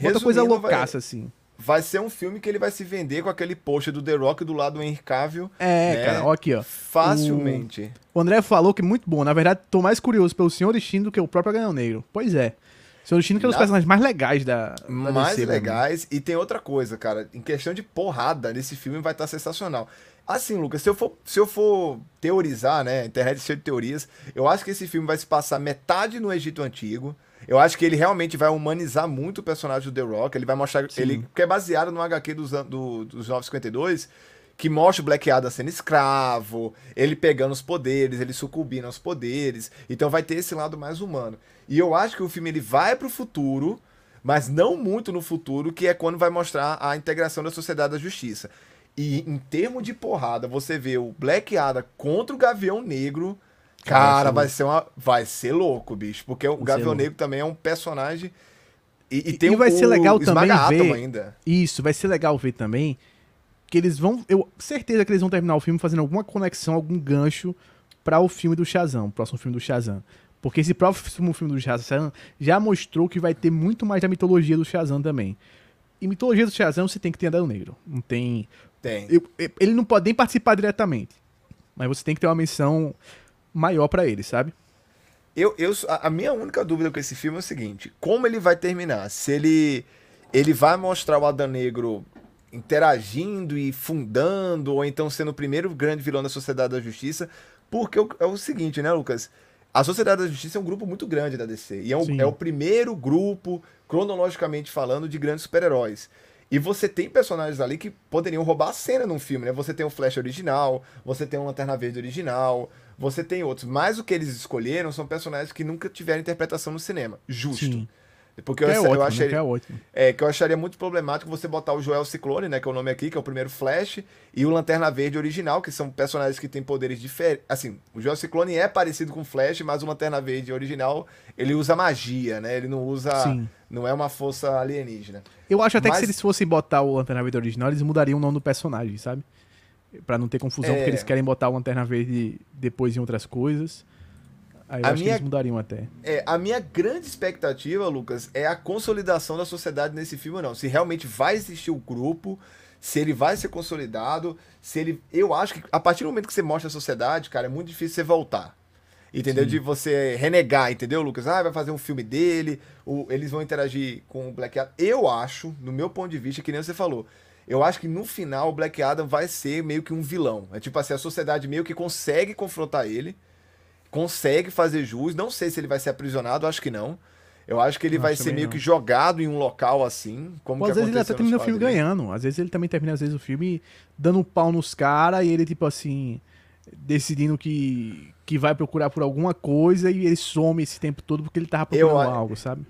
[SPEAKER 1] Outra coisa
[SPEAKER 2] Resumindo, vai-
[SPEAKER 1] loucaça, assim.
[SPEAKER 2] Vai ser um filme que ele vai se vender com aquele post do The Rock do lado do Henry Cavill
[SPEAKER 1] É,
[SPEAKER 2] né?
[SPEAKER 1] cara, ó aqui, ó.
[SPEAKER 2] facilmente.
[SPEAKER 1] O André falou que é muito bom. Na verdade, tô mais curioso pelo Senhor Destino do que o próprio Ganhão Negro. Pois é. Senhor Destino que é um dos personagens mais legais da, da
[SPEAKER 2] Mais DC, legais. E tem outra coisa, cara. Em questão de porrada, nesse filme vai estar sensacional. Assim, Lucas, se eu for, se eu for teorizar, né? A internet cheia de teorias. Eu acho que esse filme vai se passar metade no Egito Antigo. Eu acho que ele realmente vai humanizar muito o personagem do The Rock. Ele vai mostrar. Sim. Ele, que é baseado no HQ dos, do, dos 952 que mostra o Black Adam sendo escravo, ele pegando os poderes, ele sucumbindo aos poderes. Então vai ter esse lado mais humano. E eu acho que o filme ele vai pro futuro, mas não muito no futuro, que é quando vai mostrar a integração da sociedade da justiça. E em termos de porrada, você vê o Black Adam contra o Gavião Negro. Cara, vai ser, uma, vai ser louco, bicho. Porque o Gavião Negro também é um personagem. E, e tem e
[SPEAKER 1] vai
[SPEAKER 2] o,
[SPEAKER 1] ser legal também ver ainda. Isso, vai ser legal ver também que eles vão. Eu certeza que eles vão terminar o filme fazendo alguma conexão, algum gancho para o filme do Shazam, o próximo filme do Shazam. Porque esse próximo filme do Shazam já mostrou que vai ter muito mais da mitologia do Shazam também. E mitologia do Shazam você tem que ter Adão Negro. Não tem.
[SPEAKER 2] Tem.
[SPEAKER 1] Ele não pode nem participar diretamente. Mas você tem que ter uma missão maior para ele, sabe?
[SPEAKER 2] Eu, eu, a minha única dúvida com esse filme é o seguinte: como ele vai terminar? Se ele, ele vai mostrar o Adão Negro interagindo e fundando, ou então sendo o primeiro grande vilão da Sociedade da Justiça. Porque é o seguinte, né, Lucas? A Sociedade da Justiça é um grupo muito grande da DC. E é, um, é o primeiro grupo, cronologicamente falando, de grandes super-heróis. E você tem personagens ali que poderiam roubar a cena num filme, né? Você tem o Flash original, você tem o Lanterna Verde original, você tem outros. Mas o que eles escolheram são personagens que nunca tiveram interpretação no cinema. Justo. Sim.
[SPEAKER 1] Porque eu, é ótimo, eu achei,
[SPEAKER 2] é, ótimo. é que eu acharia muito problemático você botar o Joel Ciclone, né, que é o nome aqui, que é o primeiro Flash, e o Lanterna Verde original, que são personagens que têm poderes diferentes. Assim, o Joel Ciclone é parecido com o Flash, mas o Lanterna Verde original, ele usa magia, né? Ele não usa Sim. não é uma força alienígena.
[SPEAKER 1] Eu acho até mas... que se eles fossem botar o Lanterna Verde original, eles mudariam o nome do personagem, sabe? Para não ter confusão, é... porque eles querem botar o Lanterna Verde depois em outras coisas. Aí eu a acho minha, que eles mudariam até.
[SPEAKER 2] É, a minha grande expectativa, Lucas, é a consolidação da sociedade nesse filme ou não. Se realmente vai existir o grupo, se ele vai ser consolidado, se ele. Eu acho que a partir do momento que você mostra a sociedade, cara, é muito difícil você voltar. Entendeu? Sim. De você renegar, entendeu, Lucas? Ah, vai fazer um filme dele, o, eles vão interagir com o Black Adam. Eu acho, no meu ponto de vista, que nem você falou, eu acho que no final o Black Adam vai ser meio que um vilão. É tipo assim, a sociedade meio que consegue confrontar ele consegue fazer jus. Não sei se ele vai ser aprisionado, acho que não. Eu acho que ele não, vai ser meio não. que jogado em um local assim, como Pô,
[SPEAKER 1] às vezes ele até termina o filme ganhando. Às vezes ele também termina, às vezes, o filme dando um pau nos caras e ele, tipo assim, decidindo que, que vai procurar por alguma coisa e ele some esse tempo todo porque ele tava procurando eu, algo, sabe?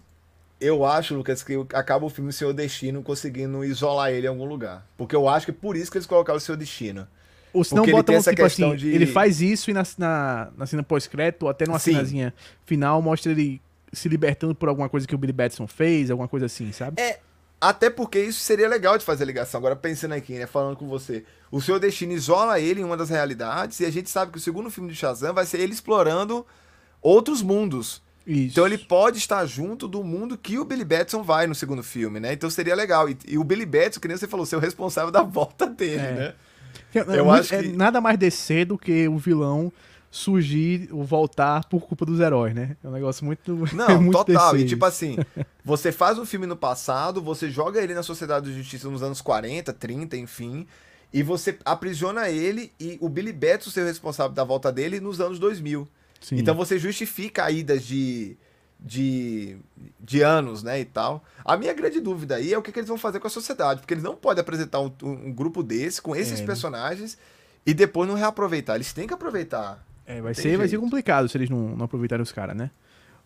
[SPEAKER 2] Eu acho, Lucas, que acaba o filme Seu Destino conseguindo isolar ele em algum lugar. Porque eu acho que é por isso que eles colocaram o Seu Destino.
[SPEAKER 1] Ou se não botam, tipo assim, de... ele faz isso e na, na, na cena pós-crédito, ou até numa Sim. cenazinha final, mostra ele se libertando por alguma coisa que o Billy Batson fez, alguma coisa assim, sabe?
[SPEAKER 2] É, até porque isso seria legal de fazer a ligação. Agora, pensando aqui, né, falando com você, o seu destino isola ele em uma das realidades, e a gente sabe que o segundo filme de Shazam vai ser ele explorando outros mundos. Isso. Então ele pode estar junto do mundo que o Billy Batson vai no segundo filme, né? Então seria legal. E, e o Billy Batson, que nem você falou, ser o responsável da volta dele, é. né?
[SPEAKER 1] Eu acho é que... nada mais descer do que o vilão surgir ou voltar por culpa dos heróis, né? É um negócio muito.
[SPEAKER 2] Não, muito total. E tipo assim, você faz um filme no passado, você joga ele na Sociedade de Justiça nos anos 40, 30, enfim, e você aprisiona ele e o Billy Batson ser o responsável da volta dele nos anos 2000. Sim. Então você justifica idas de de, de anos, né, e tal. A minha grande dúvida aí é o que, que eles vão fazer com a sociedade, porque eles não podem apresentar um, um grupo desse, com esses é, né? personagens, e depois não reaproveitar. Eles têm que aproveitar.
[SPEAKER 1] É, vai, ser, vai ser complicado se eles não, não aproveitarem os caras, né?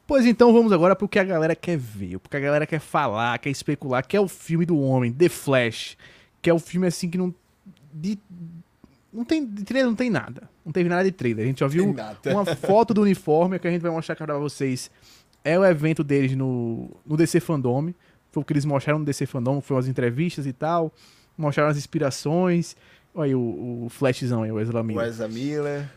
[SPEAKER 1] Pois então vamos agora pro que a galera quer ver, o que a galera quer falar, quer especular, que é o filme do homem, The Flash, que é o filme assim que não... De, não tem, de trailer não tem nada. Não teve nada de trailer. A gente só viu uma foto do uniforme que a gente vai mostrar para vocês é o evento deles no, no DC Fandom. Foi o que eles mostraram no DC Fandom, foram as entrevistas e tal. Mostraram as inspirações. Olha aí o, o Flashzão aí, o Ezra Miller.
[SPEAKER 2] O Ezra Miller.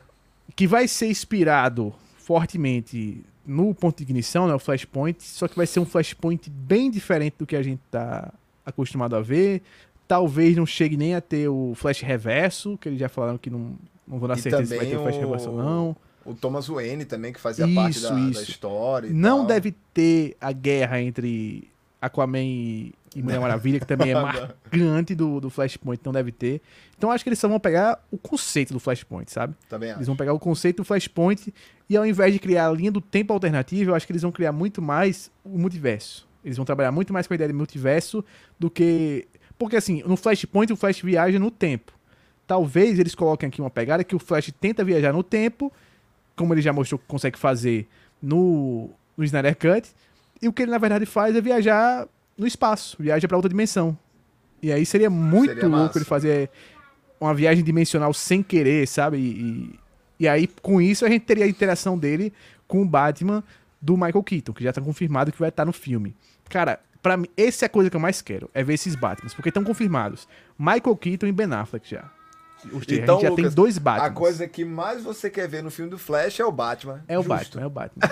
[SPEAKER 1] Que vai ser inspirado fortemente no ponto de ignição, né, o Flashpoint, só que vai ser um Flashpoint bem diferente do que a gente tá acostumado a ver. Talvez não chegue nem a ter o Flash Reverso, que eles já falaram que não, não vou dar e certeza se vai ter o Flash Reverso ou não
[SPEAKER 2] O Thomas Wayne também, que fazia isso, parte da, da história.
[SPEAKER 1] Não
[SPEAKER 2] tal.
[SPEAKER 1] deve ter a guerra entre Aquaman e, e Mulher Maravilha, que também é marcante do, do Flashpoint, não deve ter. Então acho que eles só vão pegar o conceito do Flashpoint, sabe?
[SPEAKER 2] Também acho.
[SPEAKER 1] Eles vão pegar o conceito do Flashpoint e ao invés de criar a linha do tempo alternativa, eu acho que eles vão criar muito mais o multiverso. Eles vão trabalhar muito mais com a ideia de multiverso do que. Porque assim, no Flashpoint o Flash viaja no tempo. Talvez eles coloquem aqui uma pegada que o Flash tenta viajar no tempo, como ele já mostrou que consegue fazer no, no Snyder Cut, e o que ele na verdade faz é viajar no espaço, viaja para outra dimensão. E aí seria muito seria louco ele fazer uma viagem dimensional sem querer, sabe? E, e, aí com isso a gente teria a interação dele com o Batman do Michael Keaton, que já tá confirmado que vai estar no filme. Cara, para mim, essa é a coisa que eu mais quero, é ver esses Batmans, porque estão confirmados. Michael Keaton e Ben Affleck já.
[SPEAKER 2] Então, a gente já Lucas, tem dois Batman. A coisa que mais você quer ver no filme do Flash é o Batman.
[SPEAKER 1] É o Justo. Batman, é o Batman.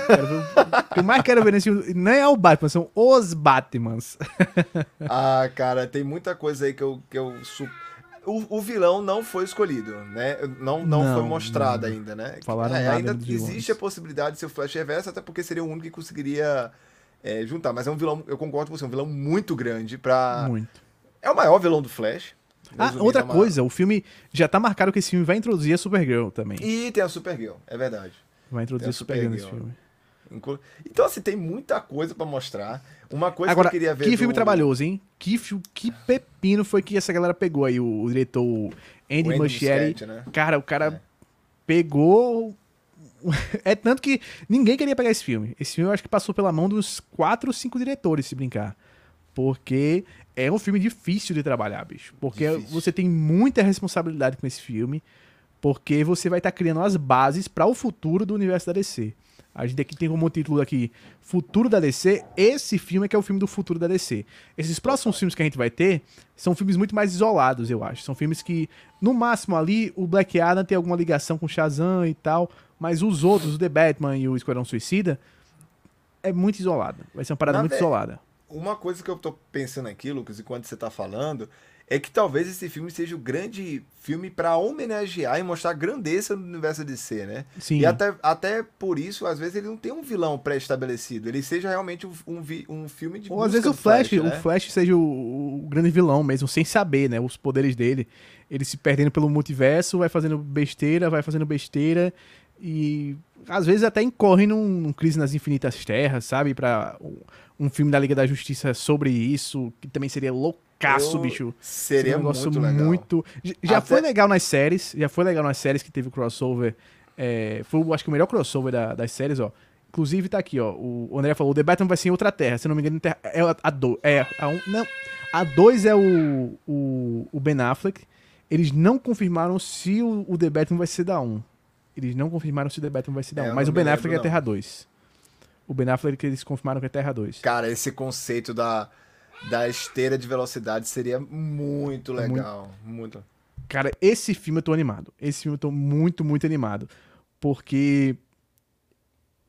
[SPEAKER 1] o que eu mais quero ver nesse filme não é o Batman, são os Batmans.
[SPEAKER 2] ah, cara, tem muita coisa aí que eu. Que eu o, o vilão não foi escolhido, né? Não, não, não foi mostrado não. ainda, né?
[SPEAKER 1] Falaram é,
[SPEAKER 2] ainda existe a possibilidade de ser o Flash reverso, até porque seria o único que conseguiria é, juntar. Mas é um vilão, eu concordo com você, é um vilão muito grande pra.
[SPEAKER 1] Muito.
[SPEAKER 2] É o maior vilão do Flash.
[SPEAKER 1] Ah, outra coisa, o filme já tá marcado que esse filme vai introduzir a Supergirl também.
[SPEAKER 2] E tem a Supergirl, é verdade.
[SPEAKER 1] Vai introduzir a Supergirl, nesse filme.
[SPEAKER 2] Então, assim, tem muita coisa para mostrar. Uma coisa
[SPEAKER 1] Agora,
[SPEAKER 2] que eu queria ver.
[SPEAKER 1] Que do... filme trabalhoso, hein? Que, que pepino foi que essa galera pegou aí, o, o diretor Andy, Muschietti. Né? Cara, o cara é. pegou. é tanto que ninguém queria pegar esse filme. Esse filme eu acho que passou pela mão dos quatro ou cinco diretores, se brincar. Porque é um filme difícil de trabalhar, bicho. Porque difícil. você tem muita responsabilidade com esse filme. Porque você vai estar tá criando as bases para o futuro do universo da DC. A gente aqui tem como título aqui Futuro da DC. Esse filme é que é o filme do futuro da DC. Esses próximos filmes que a gente vai ter são filmes muito mais isolados, eu acho. São filmes que, no máximo ali, o Black Adam tem alguma ligação com Shazam e tal. Mas os outros, o The Batman e o Esquadrão Suicida, é muito isolado. Vai ser uma parada Na muito isolada
[SPEAKER 2] uma coisa que eu tô pensando aqui, Lucas, enquanto você tá falando, é que talvez esse filme seja o grande filme para homenagear e mostrar a grandeza do universo DC, né?
[SPEAKER 1] Sim.
[SPEAKER 2] E até, até por isso, às vezes, ele não tem um vilão pré-estabelecido. Ele seja realmente um, um, um filme de
[SPEAKER 1] Ou às vezes o Flash, Flash né? o Flash seja o, o, grande vilão mesmo, sem saber, né? Os poderes dele. Ele se perdendo pelo multiverso, vai fazendo besteira, vai fazendo besteira e às vezes até incorre num, num Crise nas Infinitas Terras, sabe? Pra um, um, filme da Liga da Justiça sobre isso, que também seria loucaço, Eu... bicho.
[SPEAKER 2] Seria, seria um negócio muito, legal. muito...
[SPEAKER 1] Já até... foi legal nas séries, já foi legal nas séries que teve o crossover. É, foi, acho que o melhor crossover da, das séries, ó. Inclusive tá aqui, ó. O André falou, o The Batman vai ser em outra terra. Se não me engano, terra, é a 2. É, a um, não. A 2 é o, o, o Ben Affleck. Eles não confirmaram se o, o The Batman vai ser da 1. Um. Eles não confirmaram se o The Batman vai ser da 1. É, mas o Ben Affleck é Terra 2. O Ben Affleck eles confirmaram que é Terra 2.
[SPEAKER 2] Cara, esse conceito da, da esteira de velocidade seria muito é legal. Muito... muito.
[SPEAKER 1] Cara, esse filme eu tô animado. Esse filme eu tô muito, muito animado. Porque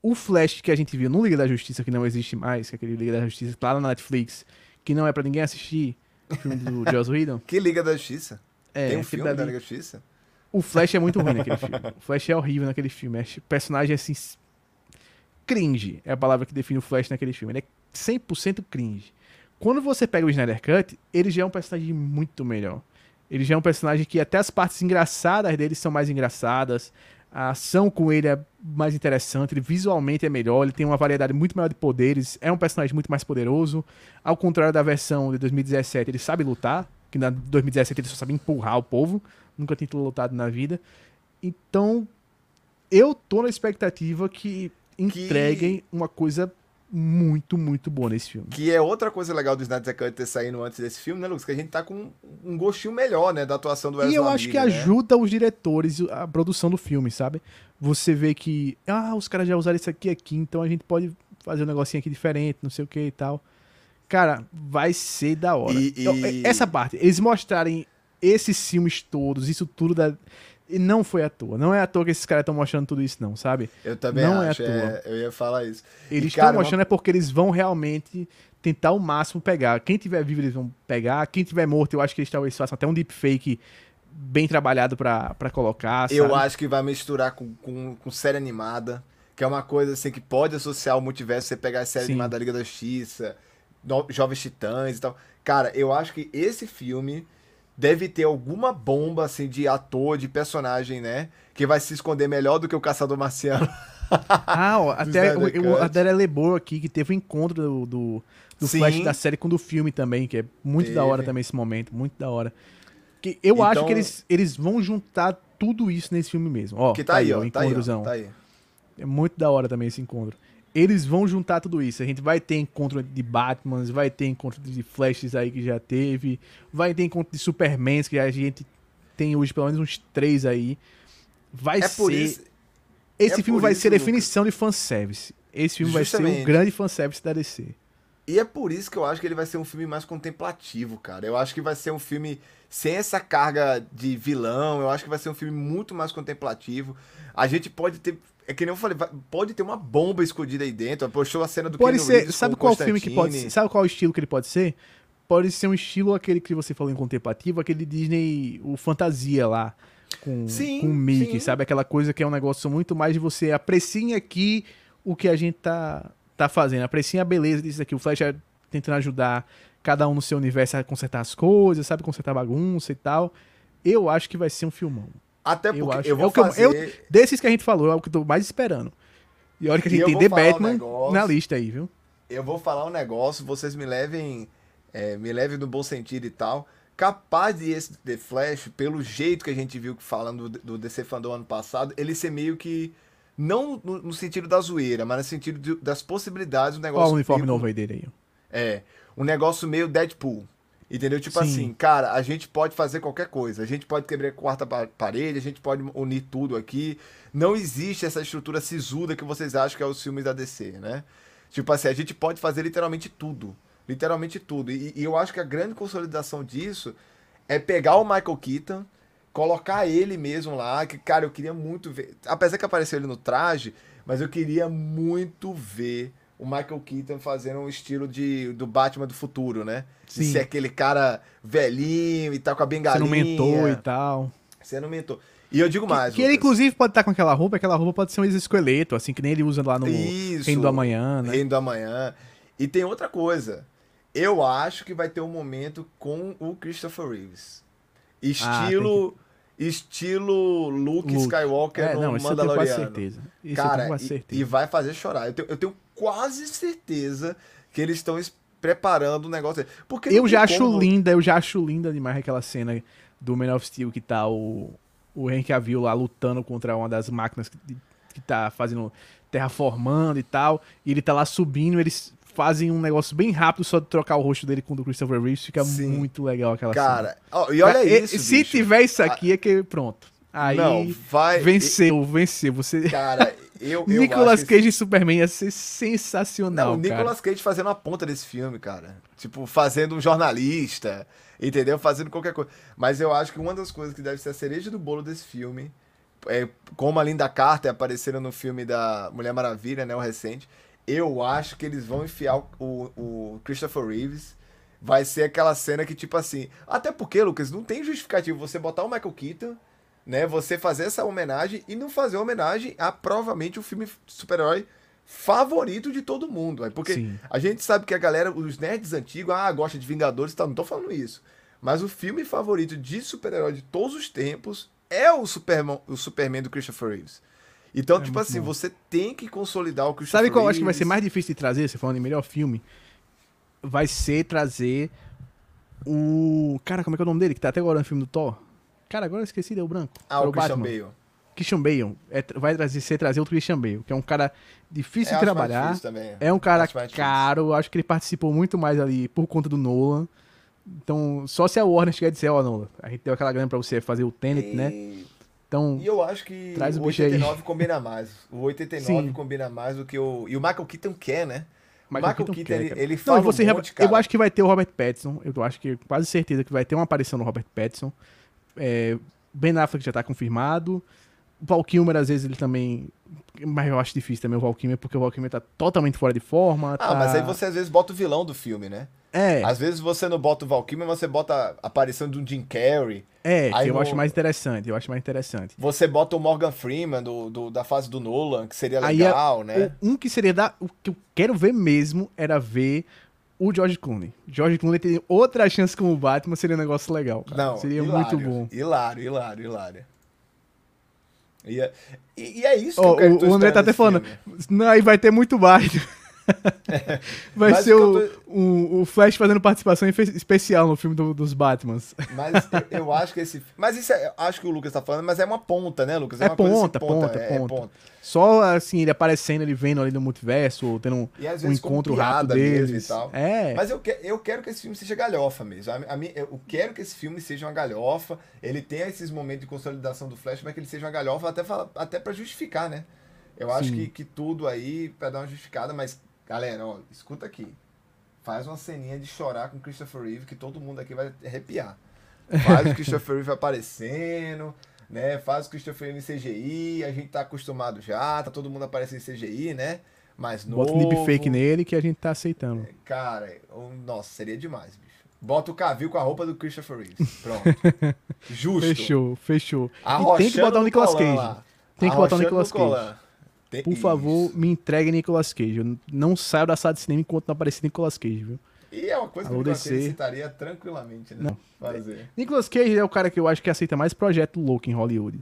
[SPEAKER 1] o Flash que a gente viu no Liga da Justiça, que não existe mais, que é aquele Liga da Justiça tá lá na Netflix, que não é para ninguém assistir, o filme do Joss Whedon.
[SPEAKER 2] Que Liga da Justiça? É, Tem um filme da Liga da Justiça?
[SPEAKER 1] O Flash é muito ruim naquele filme. O Flash é horrível naquele filme. É personagem assim. Cringe é a palavra que define o Flash naquele filme. Ele é 100% cringe. Quando você pega o Snyder Cut, ele já é um personagem muito melhor. Ele já é um personagem que até as partes engraçadas dele são mais engraçadas. A ação com ele é mais interessante, ele visualmente é melhor, ele tem uma variedade muito maior de poderes, é um personagem muito mais poderoso. Ao contrário da versão de 2017, ele sabe lutar, que na 2017 ele só sabe empurrar o povo nunca tinha lutado na vida. Então, eu tô na expectativa que entreguem que... uma coisa muito, muito boa nesse filme.
[SPEAKER 2] Que é outra coisa legal do Snyder Cut ter saído antes desse filme, né, Lucas? Que a gente tá com um gostinho melhor, né, da atuação do
[SPEAKER 1] Ezra E eu acho que né? ajuda os diretores a produção do filme, sabe? Você vê que, ah, os caras já usaram isso aqui aqui, então a gente pode fazer um negocinho aqui diferente, não sei o que e tal. Cara, vai ser da hora. E, e... Essa parte, eles mostrarem esses filmes todos, isso tudo da. E não foi à toa. Não é à toa que esses caras estão mostrando tudo isso, não, sabe?
[SPEAKER 2] Eu também
[SPEAKER 1] não
[SPEAKER 2] acho. É à toa. É, eu ia falar isso.
[SPEAKER 1] Eles estão mostrando uma... é porque eles vão realmente tentar o máximo pegar. Quem tiver vivo, eles vão pegar. Quem tiver morto, eu acho que eles talvez façam até um deepfake bem trabalhado para colocar.
[SPEAKER 2] Sabe? Eu acho que vai misturar com, com, com, série animada, que é uma coisa assim que pode associar o multiverso, você pegar a série Sim. animada da Liga da Justiça, Jovens Titãs e tal. Cara, eu acho que esse filme deve ter alguma bomba assim de ator, de personagem, né? Que vai se esconder melhor do que o Caçador Marciano.
[SPEAKER 1] Ah, ó, até o, a Dara lembrou aqui que teve um encontro do, do, do Flash da série com o do filme também, que é muito teve. da hora também esse momento, muito da hora. Que eu então, acho que eles, eles vão juntar tudo isso nesse filme mesmo. Ó,
[SPEAKER 2] que tá, tá aí, ó, o. Tá aí, ó, tá
[SPEAKER 1] aí. É muito da hora também esse encontro. Eles vão juntar tudo isso. A gente vai ter encontro de Batmans, vai ter encontro de Flashes aí que já teve, vai ter encontro de Supermans que a gente tem hoje pelo menos uns três aí. Vai é ser. Isso, esse é filme vai ser a definição Lucas. de fanservice. Esse filme Justamente. vai ser o grande fanservice da DC.
[SPEAKER 2] E é por isso que eu acho que ele vai ser um filme mais contemplativo, cara. Eu acho que vai ser um filme sem essa carga de vilão. Eu acho que vai ser um filme muito mais contemplativo. A gente pode ter. É que nem eu falei, pode ter uma bomba escondida aí dentro. Postou a cena do
[SPEAKER 1] pode ser, Reeves Sabe qual filme que pode ser? Sabe qual estilo que ele pode ser? Pode ser um estilo aquele que você falou em contemplativo, aquele Disney, o fantasia lá com, sim, com o Mickey, sim. sabe? Aquela coisa que é um negócio muito mais de você apreciem aqui o que a gente tá, tá fazendo. Apreciem a beleza disso aqui. O Flash é tentando ajudar cada um no seu universo a consertar as coisas, sabe? Consertar bagunça e tal. Eu acho que vai ser um filmão.
[SPEAKER 2] Até porque
[SPEAKER 1] eu,
[SPEAKER 2] acho, eu vou
[SPEAKER 1] é
[SPEAKER 2] fazer...
[SPEAKER 1] Eu, eu, desses que a gente falou, é o que eu tô mais esperando. E olha que a gente tem The Batman um na lista aí, viu?
[SPEAKER 2] Eu vou falar um negócio, vocês me levem, é, me levem no bom sentido e tal capaz de esse The Flash, pelo jeito que a gente viu falando do, do DC Fandom ano passado, ele ser meio que. Não no, no sentido da zoeira, mas no sentido de, das possibilidades do negócio.
[SPEAKER 1] Qual o uniforme meio, novo aí dele aí?
[SPEAKER 2] É. Um negócio meio Deadpool. Entendeu? Tipo Sim. assim, cara, a gente pode fazer qualquer coisa. A gente pode quebrar a quarta parede, a gente pode unir tudo aqui. Não existe essa estrutura sisuda que vocês acham que é os filmes da DC, né? Tipo assim, a gente pode fazer literalmente tudo. Literalmente tudo. E, e, eu acho que a grande consolidação disso é pegar o Michael Keaton, colocar ele mesmo lá, que, cara, eu queria muito ver. Apesar que apareceu ele no traje, mas eu queria muito ver o Michael Keaton fazendo um estilo de, do Batman do futuro, né? Sim. De ser aquele cara velhinho e tal, com a bengalinha.
[SPEAKER 1] Sendo mentor e tal.
[SPEAKER 2] Sendo mentor. E eu digo mais.
[SPEAKER 1] Que, que ele, inclusive, pode estar com aquela roupa, aquela roupa pode ser um exoesqueleto, assim, que nem ele usa lá no Isso, Reino do Amanhã, né?
[SPEAKER 2] Reino do Amanhã. E tem outra coisa. Eu acho que vai ter um momento com o Christopher Reeves. Estilo. Ah. Estilo Luke, Luke, Skywalker é, no não, Mandaloriano. Isso eu tenho quase certeza. Isso Cara, quase certeza. E, e, vai fazer chorar. Eu tenho, eu tenho quase certeza que eles estão preparando o negócio. Porque
[SPEAKER 1] eu já acho como... linda, eu já acho linda demais aquela cena do Man of Steel que tá o, o Henry Cavill lá lutando contra uma das máquinas que, que tá fazendo terraformando e tal. E ele tá lá subindo, eles fazem um negócio bem rápido só de trocar o rosto dele com o do Christopher Reeves, fica Sim. muito legal aquela
[SPEAKER 2] Cara,
[SPEAKER 1] cena.
[SPEAKER 2] Cara, e olha isso,
[SPEAKER 1] Se bicho. tiver isso aqui, é que pronto. Aí Não, vai... venceu, venceu. Você...
[SPEAKER 2] Cara, eu, eu
[SPEAKER 1] Nicolas Cage e Superman ia ser sensacional, Não,
[SPEAKER 2] o Nicolas Cage fazendo a ponta desse filme, cara. Tipo, fazendo um jornalista, entendeu? Fazendo qualquer coisa. Mas eu acho que uma das coisas que deve ser a cereja do bolo desse filme, é, como a Linda Carter apareceram no filme da Mulher Maravilha, né, o recente, eu acho que eles vão enfiar o, o Christopher Reeves. Vai ser aquela cena que, tipo assim. Até porque, Lucas, não tem justificativo você botar o Michael Keaton, né? Você fazer essa homenagem e não fazer homenagem a provavelmente o filme super-herói favorito de todo mundo. Porque Sim. a gente sabe que a galera, os nerds antigos, ah, gosta de Vingadores e tal. Não tô falando isso. Mas o filme favorito de super-herói de todos os tempos é o Superman, o Superman do Christopher Reeves. Então, é tipo assim, bom. você tem que consolidar o que
[SPEAKER 1] Sabe qual eu acho que vai ser mais difícil de trazer, você falando em melhor filme? Vai ser trazer o. Cara, como é que é o nome dele? Que tá até agora no filme do Thor. Cara, agora eu esqueci, deu branco.
[SPEAKER 2] Ah, o, o Christian Batman. Bale.
[SPEAKER 1] Christian Bale. É, vai trazer, ser trazer outro Christian Bale, que é um cara difícil é, de trabalhar. É um cara acho caro. Acho que ele participou muito mais ali por conta do Nolan. Então, só se a Warner chegar e dizer, ó, oh, Nolan, a gente deu aquela grana pra você fazer o Tenet, e... né? Então,
[SPEAKER 2] e eu acho que
[SPEAKER 1] traz
[SPEAKER 2] o, 89 combina mais. O 89 Sim. combina mais do que o. E o Michael Keaton quer, né?
[SPEAKER 1] Michael, Michael Keaton, Keaton ele, ele fala Não, você um monte, Eu acho que vai ter o Robert Pattinson. Eu acho que quase certeza que vai ter uma aparição no Robert Pattinson. É, ben Affleck já tá confirmado. Val Kilmer, às vezes, ele também. Mas eu acho difícil também o Val Kilmer, porque o Val Kilmer tá totalmente fora de forma.
[SPEAKER 2] Ah,
[SPEAKER 1] tá...
[SPEAKER 2] mas aí você às vezes bota o vilão do filme, né?
[SPEAKER 1] É.
[SPEAKER 2] Às vezes você não bota o Val Kilmer, você bota a aparição do Jim Carrey.
[SPEAKER 1] É, que eu
[SPEAKER 2] no-
[SPEAKER 1] acho mais interessante. Eu acho mais interessante.
[SPEAKER 2] Você bota o Morgan Freeman do, do- da fase do Nolan, que seria
[SPEAKER 1] é-
[SPEAKER 2] legal, né?
[SPEAKER 1] o- um que seria da. O que eu quero ver mesmo era ver o George Clooney. George Clooney tem outra chance como Batman, seria um negócio legal. cara.
[SPEAKER 2] Não,
[SPEAKER 1] seria
[SPEAKER 2] hilário,
[SPEAKER 1] muito bom.
[SPEAKER 2] Hilário, hilário, hilário. E é, e, e é isso que
[SPEAKER 1] Ó,
[SPEAKER 2] eu quero que
[SPEAKER 1] o, o André tá até falando. Não, aí vai ter muito Batman. Vai ser
[SPEAKER 2] o que
[SPEAKER 1] o, o Flash fazendo participação especial no filme do- dos Batmans.
[SPEAKER 2] Mas eu, eu acho que esse. Mas isso é, acho que o Lucas tá falando, mas é uma ponta, né, Lucas?
[SPEAKER 1] É
[SPEAKER 2] uma coisa assim,
[SPEAKER 1] ponta, ponta,
[SPEAKER 2] é,
[SPEAKER 1] ponta. Só assim, ele aparecendo, ele vendo ali no multiverso, ou tendo um, um encontro rápido deles.
[SPEAKER 2] tal.
[SPEAKER 1] É.
[SPEAKER 2] Mas eu, que, eu quero que esse filme seja galhofa mesmo. A, a eu quero que esse filme seja uma galhofa. Ele tenha esses momentos de consolidação do Flash, mas que ele seja uma galhofa até, até pra justificar, né? Eu acho
[SPEAKER 1] Sim.
[SPEAKER 2] que, que tudo aí pra dar uma justificada, mas, galera, ó, escuta aqui. Faz uma ceninha de chorar com Christopher Reeve que todo mundo aqui vai arrepiar. Faz o Christopher Reeve aparecendo, né? Faz o Christopher Reeve em CGI, a gente tá acostumado já, tá todo mundo aparecendo em CGI, né? Mas novo.
[SPEAKER 1] Bota um deepfake nele que a gente tá aceitando.
[SPEAKER 2] Cara, um- nossa, seria demais, bicho. Bota o Cavill com a roupa do Christopher Reeve. Pronto. Justo.
[SPEAKER 1] Fechou, fechou. E tem que botar o Nicolas Cage.
[SPEAKER 2] lá.
[SPEAKER 1] Tem que botar o Nicolas
[SPEAKER 2] colã. Tem-
[SPEAKER 1] Por favor,
[SPEAKER 2] Isso.
[SPEAKER 1] me entregue Nicolas Cage. Eu não saio da sala de cinema enquanto não aparecer Nicolas Cage, viu?
[SPEAKER 2] E é uma coisa que o
[SPEAKER 1] Alô,
[SPEAKER 2] Nicolas Cage
[SPEAKER 1] DC.
[SPEAKER 2] citaria tranquilamente, né?
[SPEAKER 1] Não.
[SPEAKER 2] Fazer.
[SPEAKER 1] Nicolas Cage é o cara que eu acho que aceita mais projeto louco em Hollywood.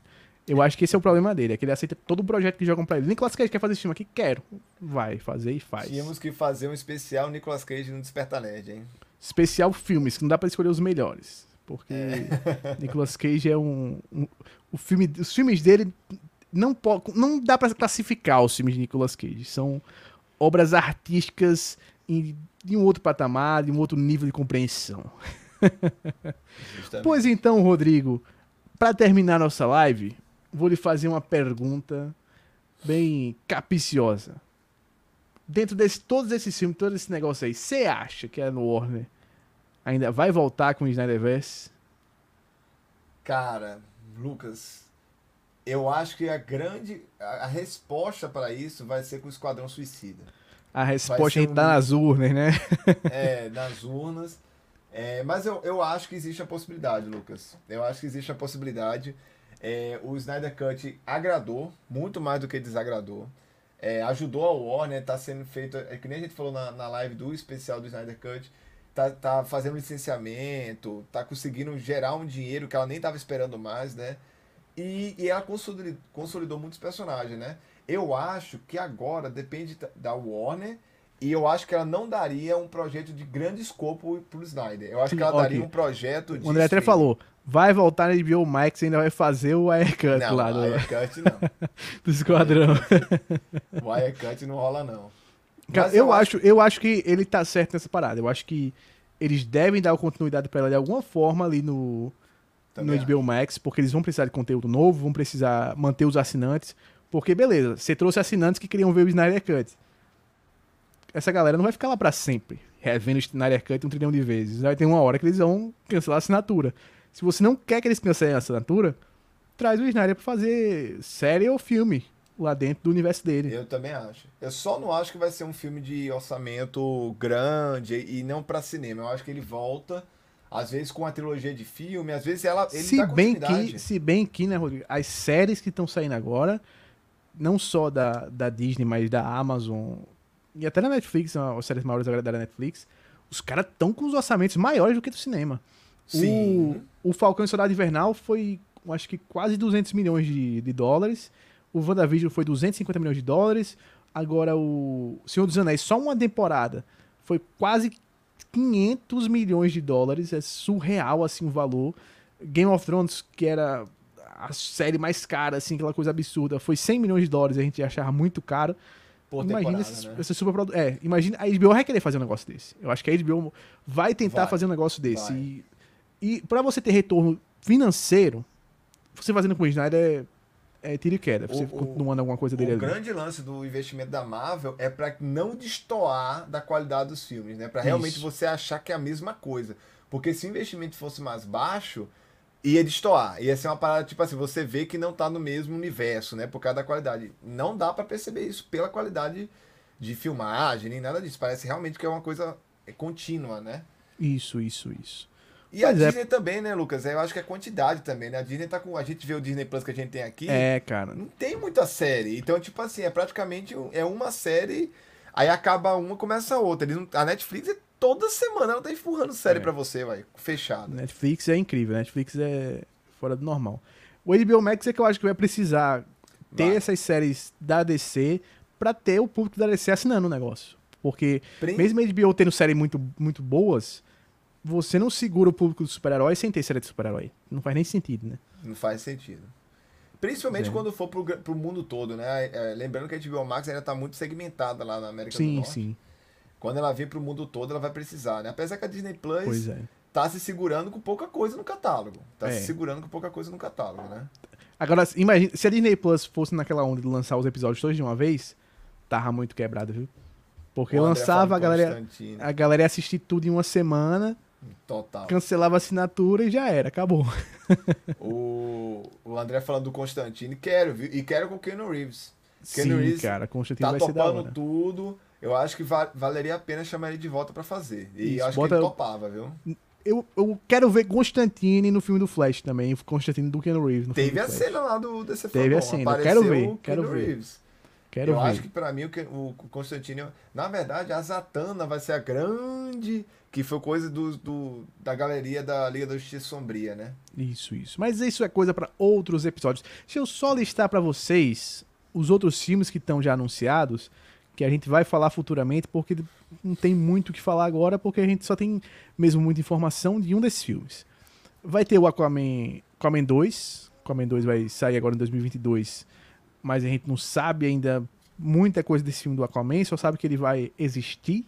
[SPEAKER 1] Eu acho que esse é o problema dele, é que ele aceita todo projeto que jogam pra ele. Nicolas Cage quer fazer esse filme aqui? Quero. Vai, fazer e faz.
[SPEAKER 2] Tínhamos que fazer um especial Nicolas Cage no Desperta Nerd, hein?
[SPEAKER 1] Especial filmes, que não dá pra escolher os melhores. Porque
[SPEAKER 2] É.
[SPEAKER 1] Nicolas Cage é um, um- o filme, os filmes dele não po- não dá pra classificar os filmes de Nicolas Cage. São obras artísticas em, em um outro patamar, de um outro nível de compreensão.
[SPEAKER 2] Justamente.
[SPEAKER 1] Pois então, Rodrigo, pra terminar nossa live, vou lhe fazer uma pergunta bem capiciosa. Dentro de todos esses filmes, todo esse negócio aí, você acha que a Warner ainda vai voltar com o Snyderverse?
[SPEAKER 2] Cara, Lucas, eu acho que a grande. A, a resposta pra isso vai ser com o Esquadrão Suicida.
[SPEAKER 1] A resposta
[SPEAKER 2] ser
[SPEAKER 1] a gente tá
[SPEAKER 2] um-
[SPEAKER 1] nas urnas, né?
[SPEAKER 2] É, nas urnas. É, mas eu, eu acho que existe a possibilidade, Lucas. Eu acho que existe a possibilidade. É, o Snyder Cut agradou, muito mais do que desagradou. É, ajudou a Warner, tá sendo feito. É que nem a gente falou na, na live do especial do Snyder Cut. Tá, tá fazendo licenciamento, tá conseguindo gerar um dinheiro que ela nem tava esperando mais, né? E, e ela consolidou, consolidou muitos personagens, né? Eu acho que agora depende da- Warner e eu acho que ela não daria um projeto de grande escopo pro Snyder. Eu acho
[SPEAKER 1] Sim,
[SPEAKER 2] que ela
[SPEAKER 1] ok.
[SPEAKER 2] daria um projeto de.
[SPEAKER 1] O André até falou, vai voltar na HBO Max e ainda vai fazer o Wirecut
[SPEAKER 2] Não,
[SPEAKER 1] lá do,
[SPEAKER 2] o Wirecut não.
[SPEAKER 1] do Esquadrão.
[SPEAKER 2] O Wirecut não rola, não.
[SPEAKER 1] Cara,
[SPEAKER 2] Mas
[SPEAKER 1] eu, acho, eu acho que ele tá certo nessa parada. Eu acho que eles devem dar continuidade pra ela de alguma forma ali no,
[SPEAKER 2] Também
[SPEAKER 1] no HBO Max, porque eles vão precisar de conteúdo novo, vão precisar manter os assinantes. Porque, beleza, você trouxe assinantes que queriam ver o Snyder Cut. Essa galera não vai ficar lá pra sempre, revendo o Snyder Cut um trilhão de vezes. Vai ter uma hora que eles vão cancelar a assinatura. Se você não quer que eles cancelem a assinatura, traz o Snyder pra fazer série ou filme lá dentro do universo dele.
[SPEAKER 2] Eu também acho. Eu só não acho que vai ser um filme de orçamento grande e não pra cinema. Eu acho que ele volta, às vezes com uma trilogia de filme, às vezes ela, ele
[SPEAKER 1] se
[SPEAKER 2] dá
[SPEAKER 1] bem que, se bem que, né, Rodrigo, as séries que estão saindo agora, não só da, da Disney, mas da Amazon e até da Netflix, as séries maiores agora da Netflix, os caras estão com os orçamentos maiores do que do cinema.
[SPEAKER 2] Sim.
[SPEAKER 1] O, o Falcão e Soldado Invernal foi, acho que quase 200 milhões de, de dólares. O WandaVision foi 250 milhões de dólares. Agora o Senhor dos Anéis, só uma temporada, foi quase 500 milhões de dólares. É surreal, assim, o valor. Game of Thrones, que era a série mais cara, assim, aquela coisa absurda, foi 100 milhões de dólares. A gente achava muito caro.
[SPEAKER 2] Por
[SPEAKER 1] imagina
[SPEAKER 2] temporada,
[SPEAKER 1] esse,
[SPEAKER 2] né?
[SPEAKER 1] produ- É, imagina. A HBO vai querer fazer um negócio desse. Eu acho que a HBO vai tentar
[SPEAKER 2] Vai,
[SPEAKER 1] fazer um negócio desse.
[SPEAKER 2] vai.
[SPEAKER 1] E, e para você ter retorno financeiro, você fazendo com o Snyder é, é tiro e queda. Você
[SPEAKER 2] O- o-
[SPEAKER 1] continuando alguma coisa dele
[SPEAKER 2] O
[SPEAKER 1] ali.
[SPEAKER 2] grande lance do investimento da Marvel é pra não destoar da qualidade dos filmes, né? Pra realmente
[SPEAKER 1] Isso.
[SPEAKER 2] você achar que é a mesma coisa. Porque se o investimento fosse mais baixo, Ia destoar. Ia ser uma parada, tipo assim, você vê que não tá no mesmo universo, né? Por causa da qualidade. Não dá para perceber isso pela qualidade de filmagem, nem nada disso. Parece realmente que é uma coisa contínua, né?
[SPEAKER 1] Isso, isso, isso.
[SPEAKER 2] E a é. Disney também, né, Lucas? Eu acho que é quantidade também, né? A Disney tá com. A gente vê o Disney Plus que a gente tem aqui.
[SPEAKER 1] É, cara.
[SPEAKER 2] Não tem muita série. Então, tipo assim, é praticamente é uma série. Aí acaba uma, começa a outra. Eles não, a Netflix é toda semana, ela tá empurrando série é. pra você, vai. Fechado.
[SPEAKER 1] Netflix é incrível. Netflix é fora do normal. O HBO Max é que eu acho que vai precisar ter vai. essas séries da DC pra ter o público da DC assinando o negócio. Porque mesmo a HBO tendo séries muito, muito boas você não segura o público do super-herói sem ter série de super-herói. Não faz nem sentido, né?
[SPEAKER 2] Não faz sentido. Principalmente é. quando for pro, pro mundo todo, né? É, lembrando que a HBO Max ainda tá muito segmentada lá na América
[SPEAKER 1] sim,
[SPEAKER 2] do Norte.
[SPEAKER 1] Sim, sim.
[SPEAKER 2] Quando ela vir pro mundo todo, ela vai precisar, né? Apesar que a Disney Plus é. tá se segurando com pouca coisa no catálogo. Tá é. se segurando com pouca coisa no catálogo, né?
[SPEAKER 1] Agora, imagina, se a Disney Plus fosse naquela onda de lançar os episódios todos de uma vez, tava muito quebrado, viu? Porque lançava, a galera, a galera ia assistir tudo em uma semana
[SPEAKER 2] Total.
[SPEAKER 1] Cancelava a assinatura e já era, acabou.
[SPEAKER 2] o, o André falando do Constantine, quero, viu? E quero com o Keanu Reeves.
[SPEAKER 1] Sim, Keanu Reeves cara, Constantine tá vai ser da hora.
[SPEAKER 2] tudo. Eu acho que va valeria a pena chamar ele de volta para fazer. E Isso, acho bota... que ele topava, viu?
[SPEAKER 1] Eu, eu quero ver Constantine no filme do Flash também, Constantine do Keanu Reeves.
[SPEAKER 2] Teve
[SPEAKER 1] a
[SPEAKER 2] Flash. cena lá do DC
[SPEAKER 1] Teve a cena, quero ver, quero ver. Reeves. Quero
[SPEAKER 2] eu
[SPEAKER 1] ver.
[SPEAKER 2] acho que para mim o, o Constantine, na verdade, a Zatanna vai ser a grande que foi coisa do, do, da galeria da Liga da Justiça Sombria, né?
[SPEAKER 1] Isso, isso. Mas isso é coisa para outros episódios. Deixa eu só listar para vocês os outros filmes que estão já anunciados, que a gente vai falar futuramente, porque não tem muito o que falar agora, porque a gente só tem mesmo muita informação de um desses filmes. Vai ter o Aquaman, Aquaman 2. Aquaman 2 vai sair agora em 2022, mas a gente não sabe ainda muita coisa desse filme do Aquaman, só sabe que ele vai existir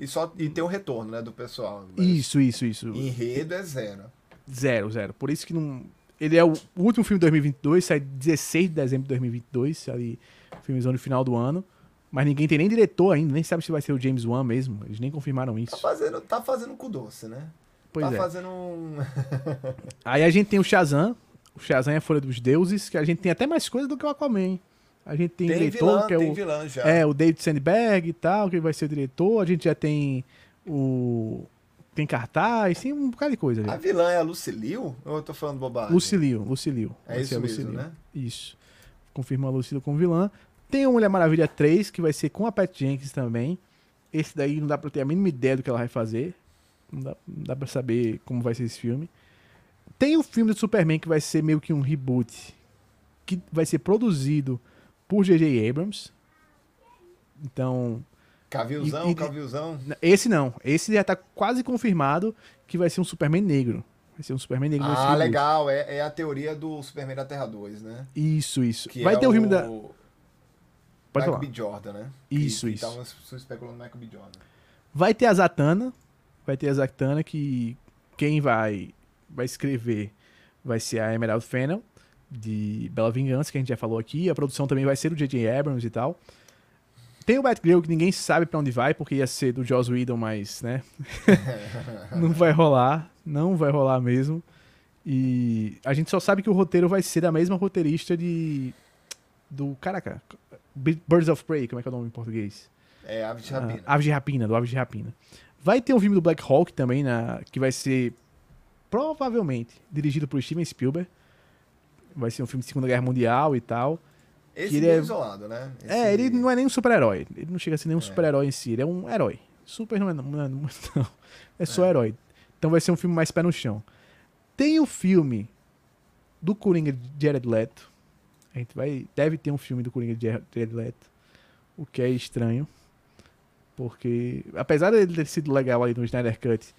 [SPEAKER 2] e, só, e tem um retorno, né, do pessoal.
[SPEAKER 1] Isso, isso, isso.
[SPEAKER 2] Enredo é zero.
[SPEAKER 1] Zero, zero. Por isso que não... Ele é o último filme de 2022, sai 16 de dezembro de 2022, ali, filmezão no final do ano. Mas ninguém tem nem diretor ainda, nem sabe se vai ser o James Wan mesmo. Eles nem confirmaram isso. Tá
[SPEAKER 2] fazendo, tá fazendo com doce, né?
[SPEAKER 1] Pois
[SPEAKER 2] tá
[SPEAKER 1] é.
[SPEAKER 2] fazendo um.
[SPEAKER 1] Aí a gente tem o Shazam. O Shazam é a Folha dos Deuses, que a gente tem até mais coisa do que o Aquaman. A gente tem, tem diretor, vilão, que é o,
[SPEAKER 2] vilão já.
[SPEAKER 1] é o David Sandberg e tal, que vai ser o diretor. A gente já tem o tem cartaz, tem um bocado de coisa.
[SPEAKER 2] A vilã é a Lucilio? Ou eu tô falando bobagem?
[SPEAKER 1] Lucilio, Lucilio.
[SPEAKER 2] É isso mesmo, né?
[SPEAKER 1] Isso. Confirma a Lucilio como vilã. Tem o Mulher Maravilha 3, que vai ser com a Pat Jenkins também. Esse daí não dá pra ter a mínima ideia do que ela vai fazer. Não dá, não dá pra saber como vai ser esse filme. Tem o filme do Superman, que vai ser meio que um reboot. Que vai ser produzido por J.J. Abrams. Então.
[SPEAKER 2] Cavilzão, e, e, Cavilzão.
[SPEAKER 1] Esse não. Esse já tá quase confirmado que vai ser um Superman negro. Vai ser um Superman negro.
[SPEAKER 2] Ah, legal. É, é, a teoria do Superman da Terra 2, né?
[SPEAKER 1] Isso, isso. Que vai é ter o filme da.
[SPEAKER 2] Pode Michael B. Jordan, né?
[SPEAKER 1] Isso,
[SPEAKER 2] que,
[SPEAKER 1] isso.
[SPEAKER 2] Estavam especulando Michael B. Jordan.
[SPEAKER 1] Vai ter a Zatanna. Vai ter a Zatanna que quem vai, vai escrever vai ser a Emerald Fennel de Bela Vingança, que a gente já falou aqui. A produção também vai ser do J.J. Abrams e tal. Tem o Batgirl que ninguém sabe para onde vai, porque ia ser do Joss Whedon, mas, né? não vai rolar. Não vai rolar mesmo. E a gente só sabe que o roteiro vai ser da mesma roteirista de. Do. Caraca. Birds of Prey, como é que é o nome em português?
[SPEAKER 2] É, Aves de Rapina.
[SPEAKER 1] Ah, Aves de Rapina, do Aves de Rapina. Vai ter um filme do Black Hawk também, na, que vai ser provavelmente dirigido por Steven Spielberg vai ser um filme de Segunda Guerra Mundial e tal.
[SPEAKER 2] Esse ele é isolado, né? Esse...
[SPEAKER 1] É, ele não é nem um super-herói. Ele não chega a ser nem um é. super-herói em si, ele é um herói. Super não é, não, é, não, é só é. herói. Então vai ser um filme mais pé no chão. Tem o filme do Coringa de Jared Leto. A gente vai, deve ter um filme do Coringa de Jared Leto. O que é estranho. Porque, apesar dele ter sido legal ali no Snyder Cut,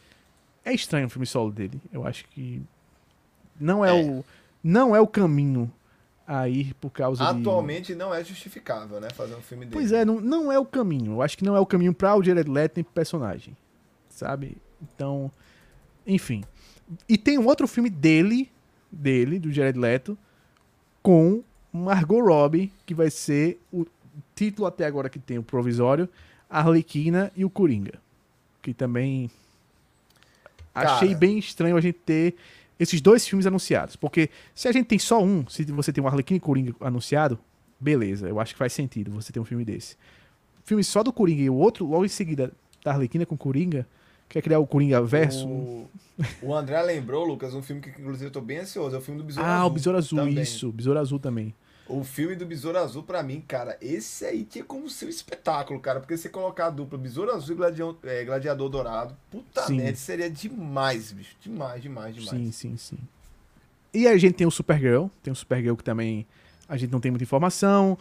[SPEAKER 1] é estranho o filme solo dele. Eu acho que não é, é. o não é o caminho a ir por causa
[SPEAKER 2] Atualmente de... não é justificável, né? Fazer um filme dele.
[SPEAKER 1] Pois é, não, não é o caminho. Eu acho que não é o caminho para o Jared Leto nem pro personagem. Sabe? Então, enfim. E tem um outro filme dele, dele, do Jared Leto, com Margot Robbie, que vai ser o título até agora que tem o provisório, Arlequina e o Coringa. Que também Cara, achei bem estranho a gente ter esses dois filmes anunciados. Porque se a gente tem só um, se você tem um Arlequim e Coringa anunciado, beleza, eu acho que faz sentido você ter um filme desse. Filme só do Coringa e o outro, logo em seguida, da Arlequina com Coringa, quer criar o Coringa verso.
[SPEAKER 2] O, o André lembrou, Lucas, um filme que inclusive eu tô bem ansioso, é o filme do Besouro
[SPEAKER 1] ah,
[SPEAKER 2] Azul.
[SPEAKER 1] Ah, o Besouro Azul,
[SPEAKER 2] também.
[SPEAKER 1] isso, Besouro Azul também.
[SPEAKER 2] O filme do Besouro Azul, pra mim, cara, esse aí tinha como ser um espetáculo, cara. Porque você colocar a dupla Besouro Azul e Gladiador, é, Gladiador Dourado, puta
[SPEAKER 1] Sim.
[SPEAKER 2] merda, seria demais, bicho. Demais, demais, demais.
[SPEAKER 1] Sim, sim, sim. E a gente tem o Supergirl, tem o Supergirl que também a gente não tem muita informação.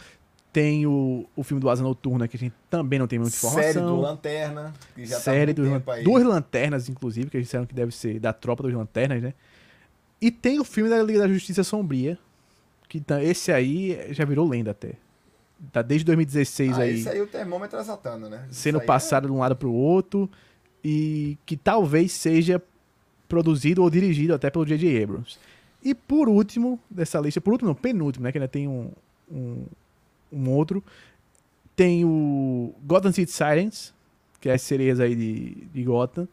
[SPEAKER 1] Tem o, o filme do Asa Noturna, que a gente também não tem muita informação.
[SPEAKER 2] Série do Lanterna, que já
[SPEAKER 1] Série
[SPEAKER 2] tá muito tempo aí.
[SPEAKER 1] duas lanternas, inclusive, que eles disseram que deve ser da tropa dos lanternas, né? E tem o filme da Liga da Justiça Sombria, que tá- esse aí já virou lenda até. Tá desde 2016
[SPEAKER 2] Ah,
[SPEAKER 1] aí,
[SPEAKER 2] esse aí o termômetro é Satana, né?
[SPEAKER 1] Sendo
[SPEAKER 2] aí é-
[SPEAKER 1] passado de um lado pro outro e que talvez seja produzido ou dirigido até pelo J.J. Abrams. E por último dessa lista, por último não, penúltimo, né, que ainda tem um, um, um outro, tem o Gotham City Sirens, que é as sereias aí de, de Gotham,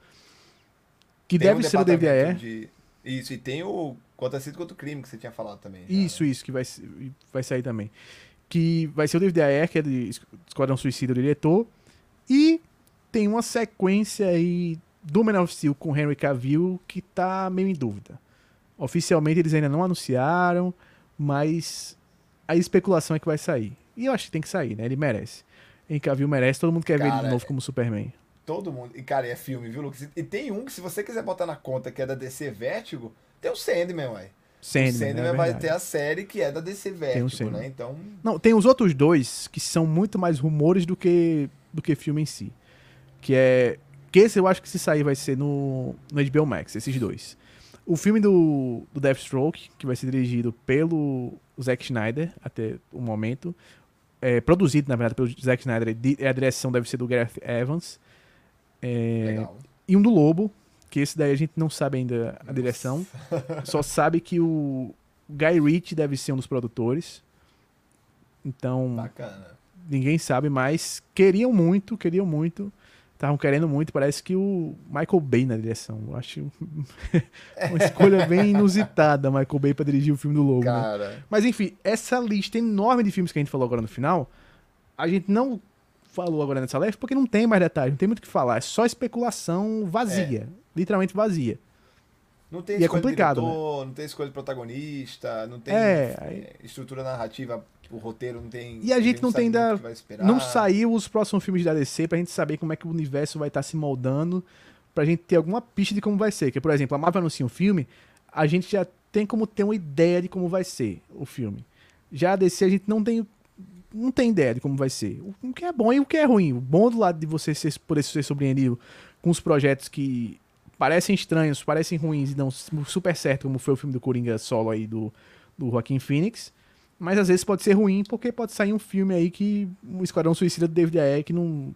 [SPEAKER 1] que
[SPEAKER 2] tem
[SPEAKER 1] deve
[SPEAKER 2] um
[SPEAKER 1] ser o
[SPEAKER 2] departamento
[SPEAKER 1] DVD
[SPEAKER 2] de- Isso, e tem o Contra-Cito contra o Crime, que você tinha falado também. já,
[SPEAKER 1] Isso,
[SPEAKER 2] né?
[SPEAKER 1] isso, que vai, vai sair também. Que vai ser o David Ayer, que é de Esquadrão Suicida, o diretor. E tem uma sequência aí do Man of Steel com Henry Cavill que tá meio em dúvida. Oficialmente eles ainda não anunciaram, mas a especulação é que vai sair. E eu acho que tem que sair, né? Ele merece. Henry Cavill merece, todo mundo quer ver ele de
[SPEAKER 2] Cara,
[SPEAKER 1] novo como Superman.
[SPEAKER 2] Todo mundo. E, cara, é filme, viu, Lucas? E tem um que, se você quiser botar na conta que é da DC Vertigo, tem o Sandman, ué. o
[SPEAKER 1] Sandman,
[SPEAKER 2] Sandman
[SPEAKER 1] né? É
[SPEAKER 2] vai
[SPEAKER 1] verdade.
[SPEAKER 2] ter a série que é da DC Vertigo,
[SPEAKER 1] Sandman.
[SPEAKER 2] né? Então,
[SPEAKER 1] Não, tem os outros dois que são muito mais rumores do que do que filme em si. Que é. Que esse eu acho que se sair vai ser no, no HBO Max, esses dois. O filme do, do Deathstroke, que vai ser dirigido pelo Zack Snyder até o momento. É, produzido, na verdade, pelo Zack Snyder. di- A direção deve ser do Gareth Evans. É,
[SPEAKER 2] legal.
[SPEAKER 1] e um do Lobo, que esse daí a gente não sabe ainda a direção. Só sabe que o Guy Ritchie deve ser um dos produtores. Então,
[SPEAKER 2] Bacana.
[SPEAKER 1] ninguém sabe, mas queriam muito, queriam muito. Estavam querendo muito, parece que o Michael Bay na direção. Eu acho uma escolha bem inusitada, Michael Bay pra dirigir o filme do Lobo. né?
[SPEAKER 2] Cara,
[SPEAKER 1] Mas enfim, essa lista enorme de filmes que a gente falou agora no final, a gente não falou agora nessa lista porque não tem mais detalhes, não tem muito o que falar. É só especulação vazia. Literalmente vazia.
[SPEAKER 2] não tem
[SPEAKER 1] E é complicado,
[SPEAKER 2] de diretor, não tem escolha de protagonista, não tem
[SPEAKER 1] É,
[SPEAKER 2] estrutura narrativa, o roteiro não tem.
[SPEAKER 1] E a gente não tem ainda-. Não saiu os próximos filmes da DC pra gente saber como é que o universo vai estar se moldando, pra gente ter alguma pista de como vai ser. Que, por exemplo, a Marvel anuncia um filme, a gente já tem como ter uma ideia de como vai ser o filme. Já a DC a gente não tem não tem ideia de como vai ser. O que é bom e o que é ruim. O bom do lado de você ser, poder ser surpreendido com os projetos que parecem estranhos, parecem ruins e dão super certo, como foi o filme do Coringa solo aí do, do Joaquim Phoenix. Mas às vezes pode ser ruim, porque pode sair um filme aí que. Um Esquadrão Suicida do David Ayer que não,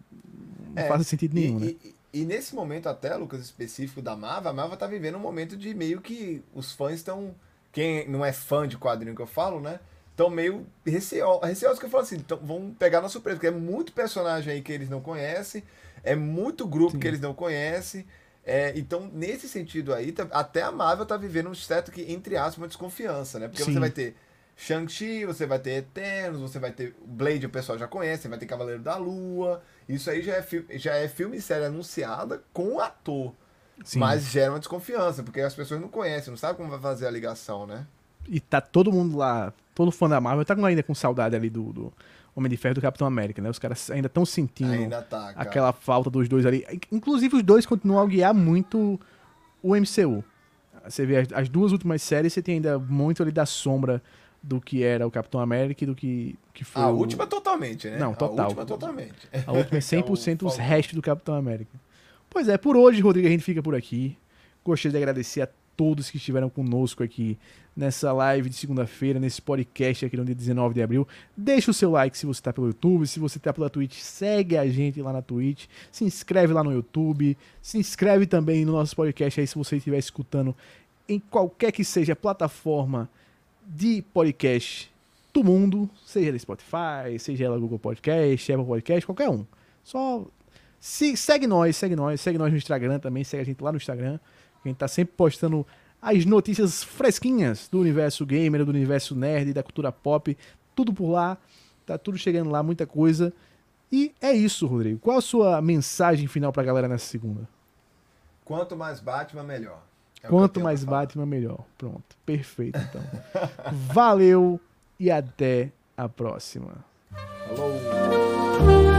[SPEAKER 1] não
[SPEAKER 2] É,
[SPEAKER 1] faz sentido
[SPEAKER 2] E,
[SPEAKER 1] nenhum, né?
[SPEAKER 2] e- e nesse momento até, Lucas, específico da Marvel, a Marvel tá vivendo um momento de meio que os fãs estão... Quem não é fã de quadrinho que eu falo, né? Estão meio receosos, receosos que eu falo assim, então vão pegar na surpresa, porque é muito personagem aí que eles não conhecem, é muito grupo
[SPEAKER 1] Sim.
[SPEAKER 2] que eles não conhecem, é, então nesse sentido aí, tá- até a Marvel tá vivendo um certo que, entre aspas, uma desconfiança, né? Porque
[SPEAKER 1] Sim.
[SPEAKER 2] você vai ter Shang-Chi, você vai ter Eternos, você vai ter Blade, o pessoal já conhece, vai ter Cavaleiro da Lua. Isso aí já é, já é filme e série anunciada com o ator.
[SPEAKER 1] Sim.
[SPEAKER 2] Mas gera uma desconfiança, porque as pessoas não conhecem, não sabem como vai fazer a ligação, né?
[SPEAKER 1] E tá todo mundo lá, todo fã da Marvel, tá ainda com saudade ali do, do Homem de Ferro do Capitão América, né? Os caras ainda estão sentindo
[SPEAKER 2] Ainda tá,
[SPEAKER 1] aquela falta dos dois ali. Inclusive, os dois continuam a guiar muito o MCU. Você vê as, as duas últimas séries, você tem ainda muito ali da sombra do que era o Capitão América e do que, que foi
[SPEAKER 2] A
[SPEAKER 1] o-
[SPEAKER 2] última totalmente, né?
[SPEAKER 1] Não, total.
[SPEAKER 2] A última totalmente.
[SPEAKER 1] A última é 100% os
[SPEAKER 2] Falcão.
[SPEAKER 1] restos do Capitão América. Pois é, por hoje, Rodrigo, a gente fica por aqui. Gostaria de agradecer a todos que estiveram conosco aqui nessa live de segunda-feira, nesse podcast aqui no dia 19 de abril. Deixa o seu like se você está pelo YouTube, se você está pela Twitch, segue a gente lá na Twitch, se inscreve lá no YouTube, se inscreve também no nosso podcast aí se você estiver escutando em qualquer que seja plataforma de podcast do mundo, seja ela Spotify, seja ela Google Podcast, Apple Podcast, qualquer um. Só se, segue nós, segue nós, segue nós no Instagram também, segue a gente lá no Instagram. A gente tá sempre postando as notícias fresquinhas do universo gamer, do universo nerd, da cultura pop, tudo por lá. Tá tudo chegando lá, muita coisa. E é isso, Rodrigo. Qual a sua mensagem final pra galera nessa segunda?
[SPEAKER 2] Quanto mais Batman, melhor.
[SPEAKER 1] É Quanto mais Batman, melhor. Pronto. Perfeito, então. Valeu e até a próxima.
[SPEAKER 2] Falou!